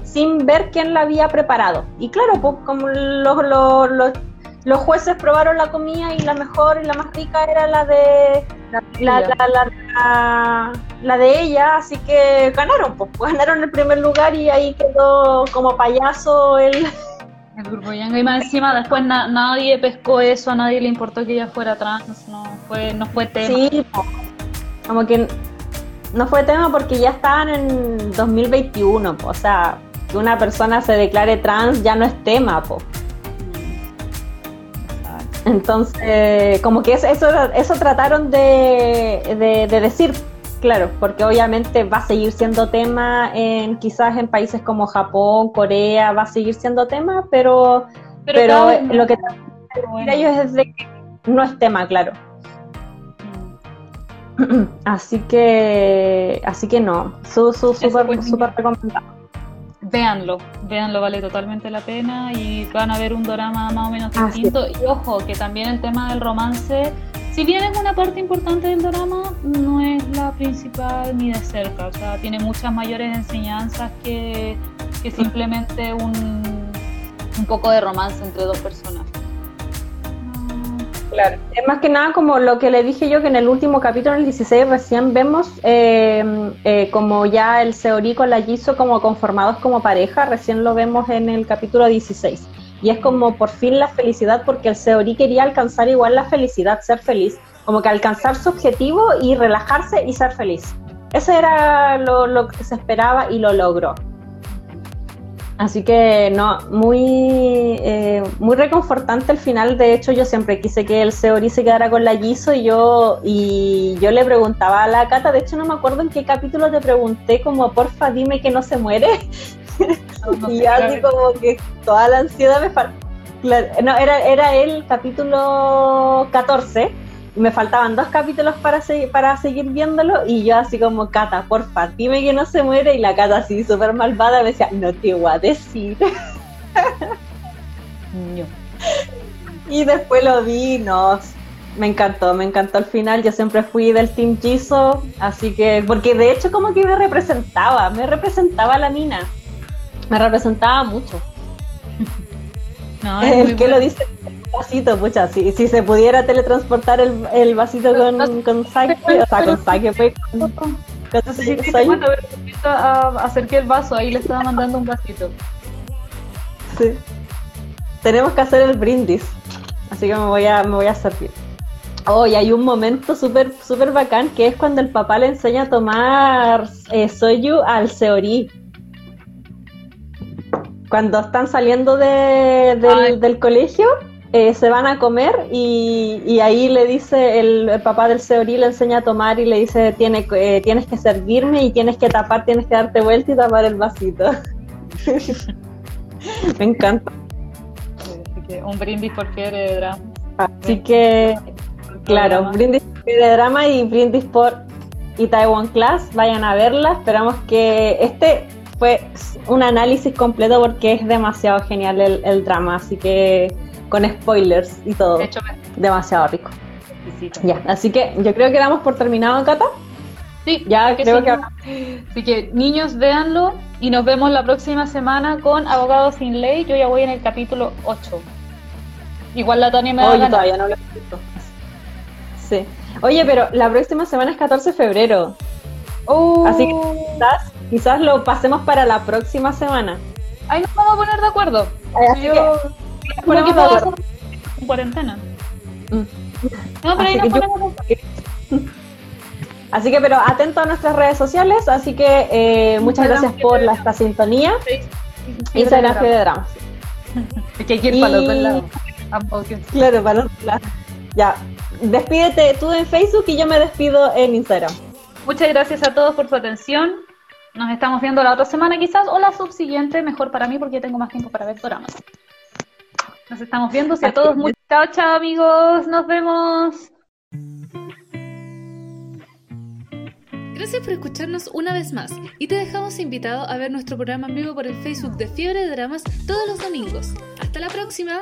sin ver quién la había preparado. Y claro, pues como los, los, los, los jueces probaron la comida y la mejor y la más rica era la de la, la, la, la, la de ella, así que ganaron, pues, pues ganaron el primer lugar y ahí quedó como payaso el... El grupo Yanga y más encima después na- nadie pescó eso, a nadie le importó que ella fuera trans, no fue, no fue tema. Sí, como que no fue tema porque ya estaban en 2021, po. o sea, que una persona se declare trans ya no es tema, po. Entonces, como que eso, eso, eso trataron de, de- de decir, claro, porque obviamente va a seguir siendo tema en quizás en países como Japón, Corea, va a seguir siendo tema, pero, pero, vez más, lo que pero bueno. ellos es de que no es tema, claro. Mm. Así que, así que no, su, su, súper, pues, súper recomendado. Véanlo, véanlo, vale totalmente la pena y van a ver un drama más o menos Así distinto. Y ojo, que también el tema del romance, si bien es una parte importante del drama, no es la principal ni de cerca. O sea, tiene muchas mayores enseñanzas que, que simplemente un, un poco de romance entre dos personas. Claro. Es más que nada como lo que le dije yo que en el último capítulo, en el 16, recién vemos eh, eh, como ya el Seori con la Jisoo como conformados como pareja, recién lo vemos en el capítulo 16. Y es como por fin la felicidad porque el Seori quería alcanzar igual la felicidad, ser feliz, como que alcanzar su objetivo y relajarse y ser feliz. Ese era lo, lo que se esperaba y lo logró. Así que no, muy, eh, muy reconfortante el final. De hecho, yo siempre quise que el Seori se quedara con la Jisoo y yo, y yo le preguntaba a la Cata, de hecho no me acuerdo en qué capítulo te pregunté como porfa dime que no se muere. No y así como que toda la ansiedad me faltaba. no, era, era el capítulo 14 y me faltaban dos capítulos para, se- para seguir viéndolo y yo así como, Cata, porfa, dime que no se muere y la Cata así súper malvada me decía, no te voy a decir. Ño. Y después lo vi, no, me encantó, me encantó el final, yo siempre fui del Team Jisoo, así que, porque de hecho como que me representaba, me representaba la mina, me representaba mucho. No, es el muy que bueno. lo dice vasito, pucha, si, si se pudiera teletransportar el, el vasito con, con Sake, o sea, con Sake, pues, con, con Sí, sí, sí, soy- bueno, a ver, empieza a acerqué el vaso, ahí le estaba mandando un vasito. sí. Tenemos que hacer el brindis, así que me voy a, me voy a servir. Oh, y hay un momento súper súper bacán que es cuando el papá le enseña a tomar eh, soyu al Seori. Cuando están saliendo de- del colegio, eh, se van a comer y, y ahí le dice, el, el papá del Seori le enseña a tomar y le dice, Tiene, que- eh, tienes que servirme y tienes que tapar, tienes que darte vuelta y tapar el vasito. Me encanta. Así que un brindis por fiebre de drama. Así que, claro, Drama. brindis por de drama y brindis por Itaewon Class. Vayan a verla. Esperamos que este fue un análisis completo porque es demasiado genial el, el drama. Así que con spoilers y todo. De hecho, Demasiado rico. exquisito. Ya, así que yo creo que damos por terminado, Cata. Sí, Ya que creo sí, que. Así que niños, véanlo y nos vemos la próxima semana con Abogados sin Ley. Yo ya voy en el capítulo 8. Igual la Tania me va Oye, todavía no lo he visto. Sí. Oye, pero la próxima semana es 14 de febrero. Oh, Así que quizás, quizás lo pasemos para la próxima semana. ahí nos vamos a poner de acuerdo. Así yo que, por aquí en cuarentena. Mm. No, pero ahí Así nos que yo- ponemos acuerdo. Así que, pero atento a nuestras redes sociales, así que eh, muchas Instagram, gracias por la, esta sintonía. Instagram Fiebre de Dramas. Es que hay que ir para los dos lados. Claro, para los lados. Ya, despídete tú en Facebook y yo me despido en Instagram. Muchas gracias a todos por su atención. Nos estamos viendo la otra semana quizás o la subsiguiente, mejor para mí porque ya tengo más tiempo para ver dramas. Nos estamos viendo, y a todos mucho. Chao, chao amigos, nos vemos. Gracias por escucharnos una vez más y te dejamos invitado a ver nuestro programa en vivo por el Facebook de Fiebre de Dramas todos los domingos. ¡Hasta la próxima!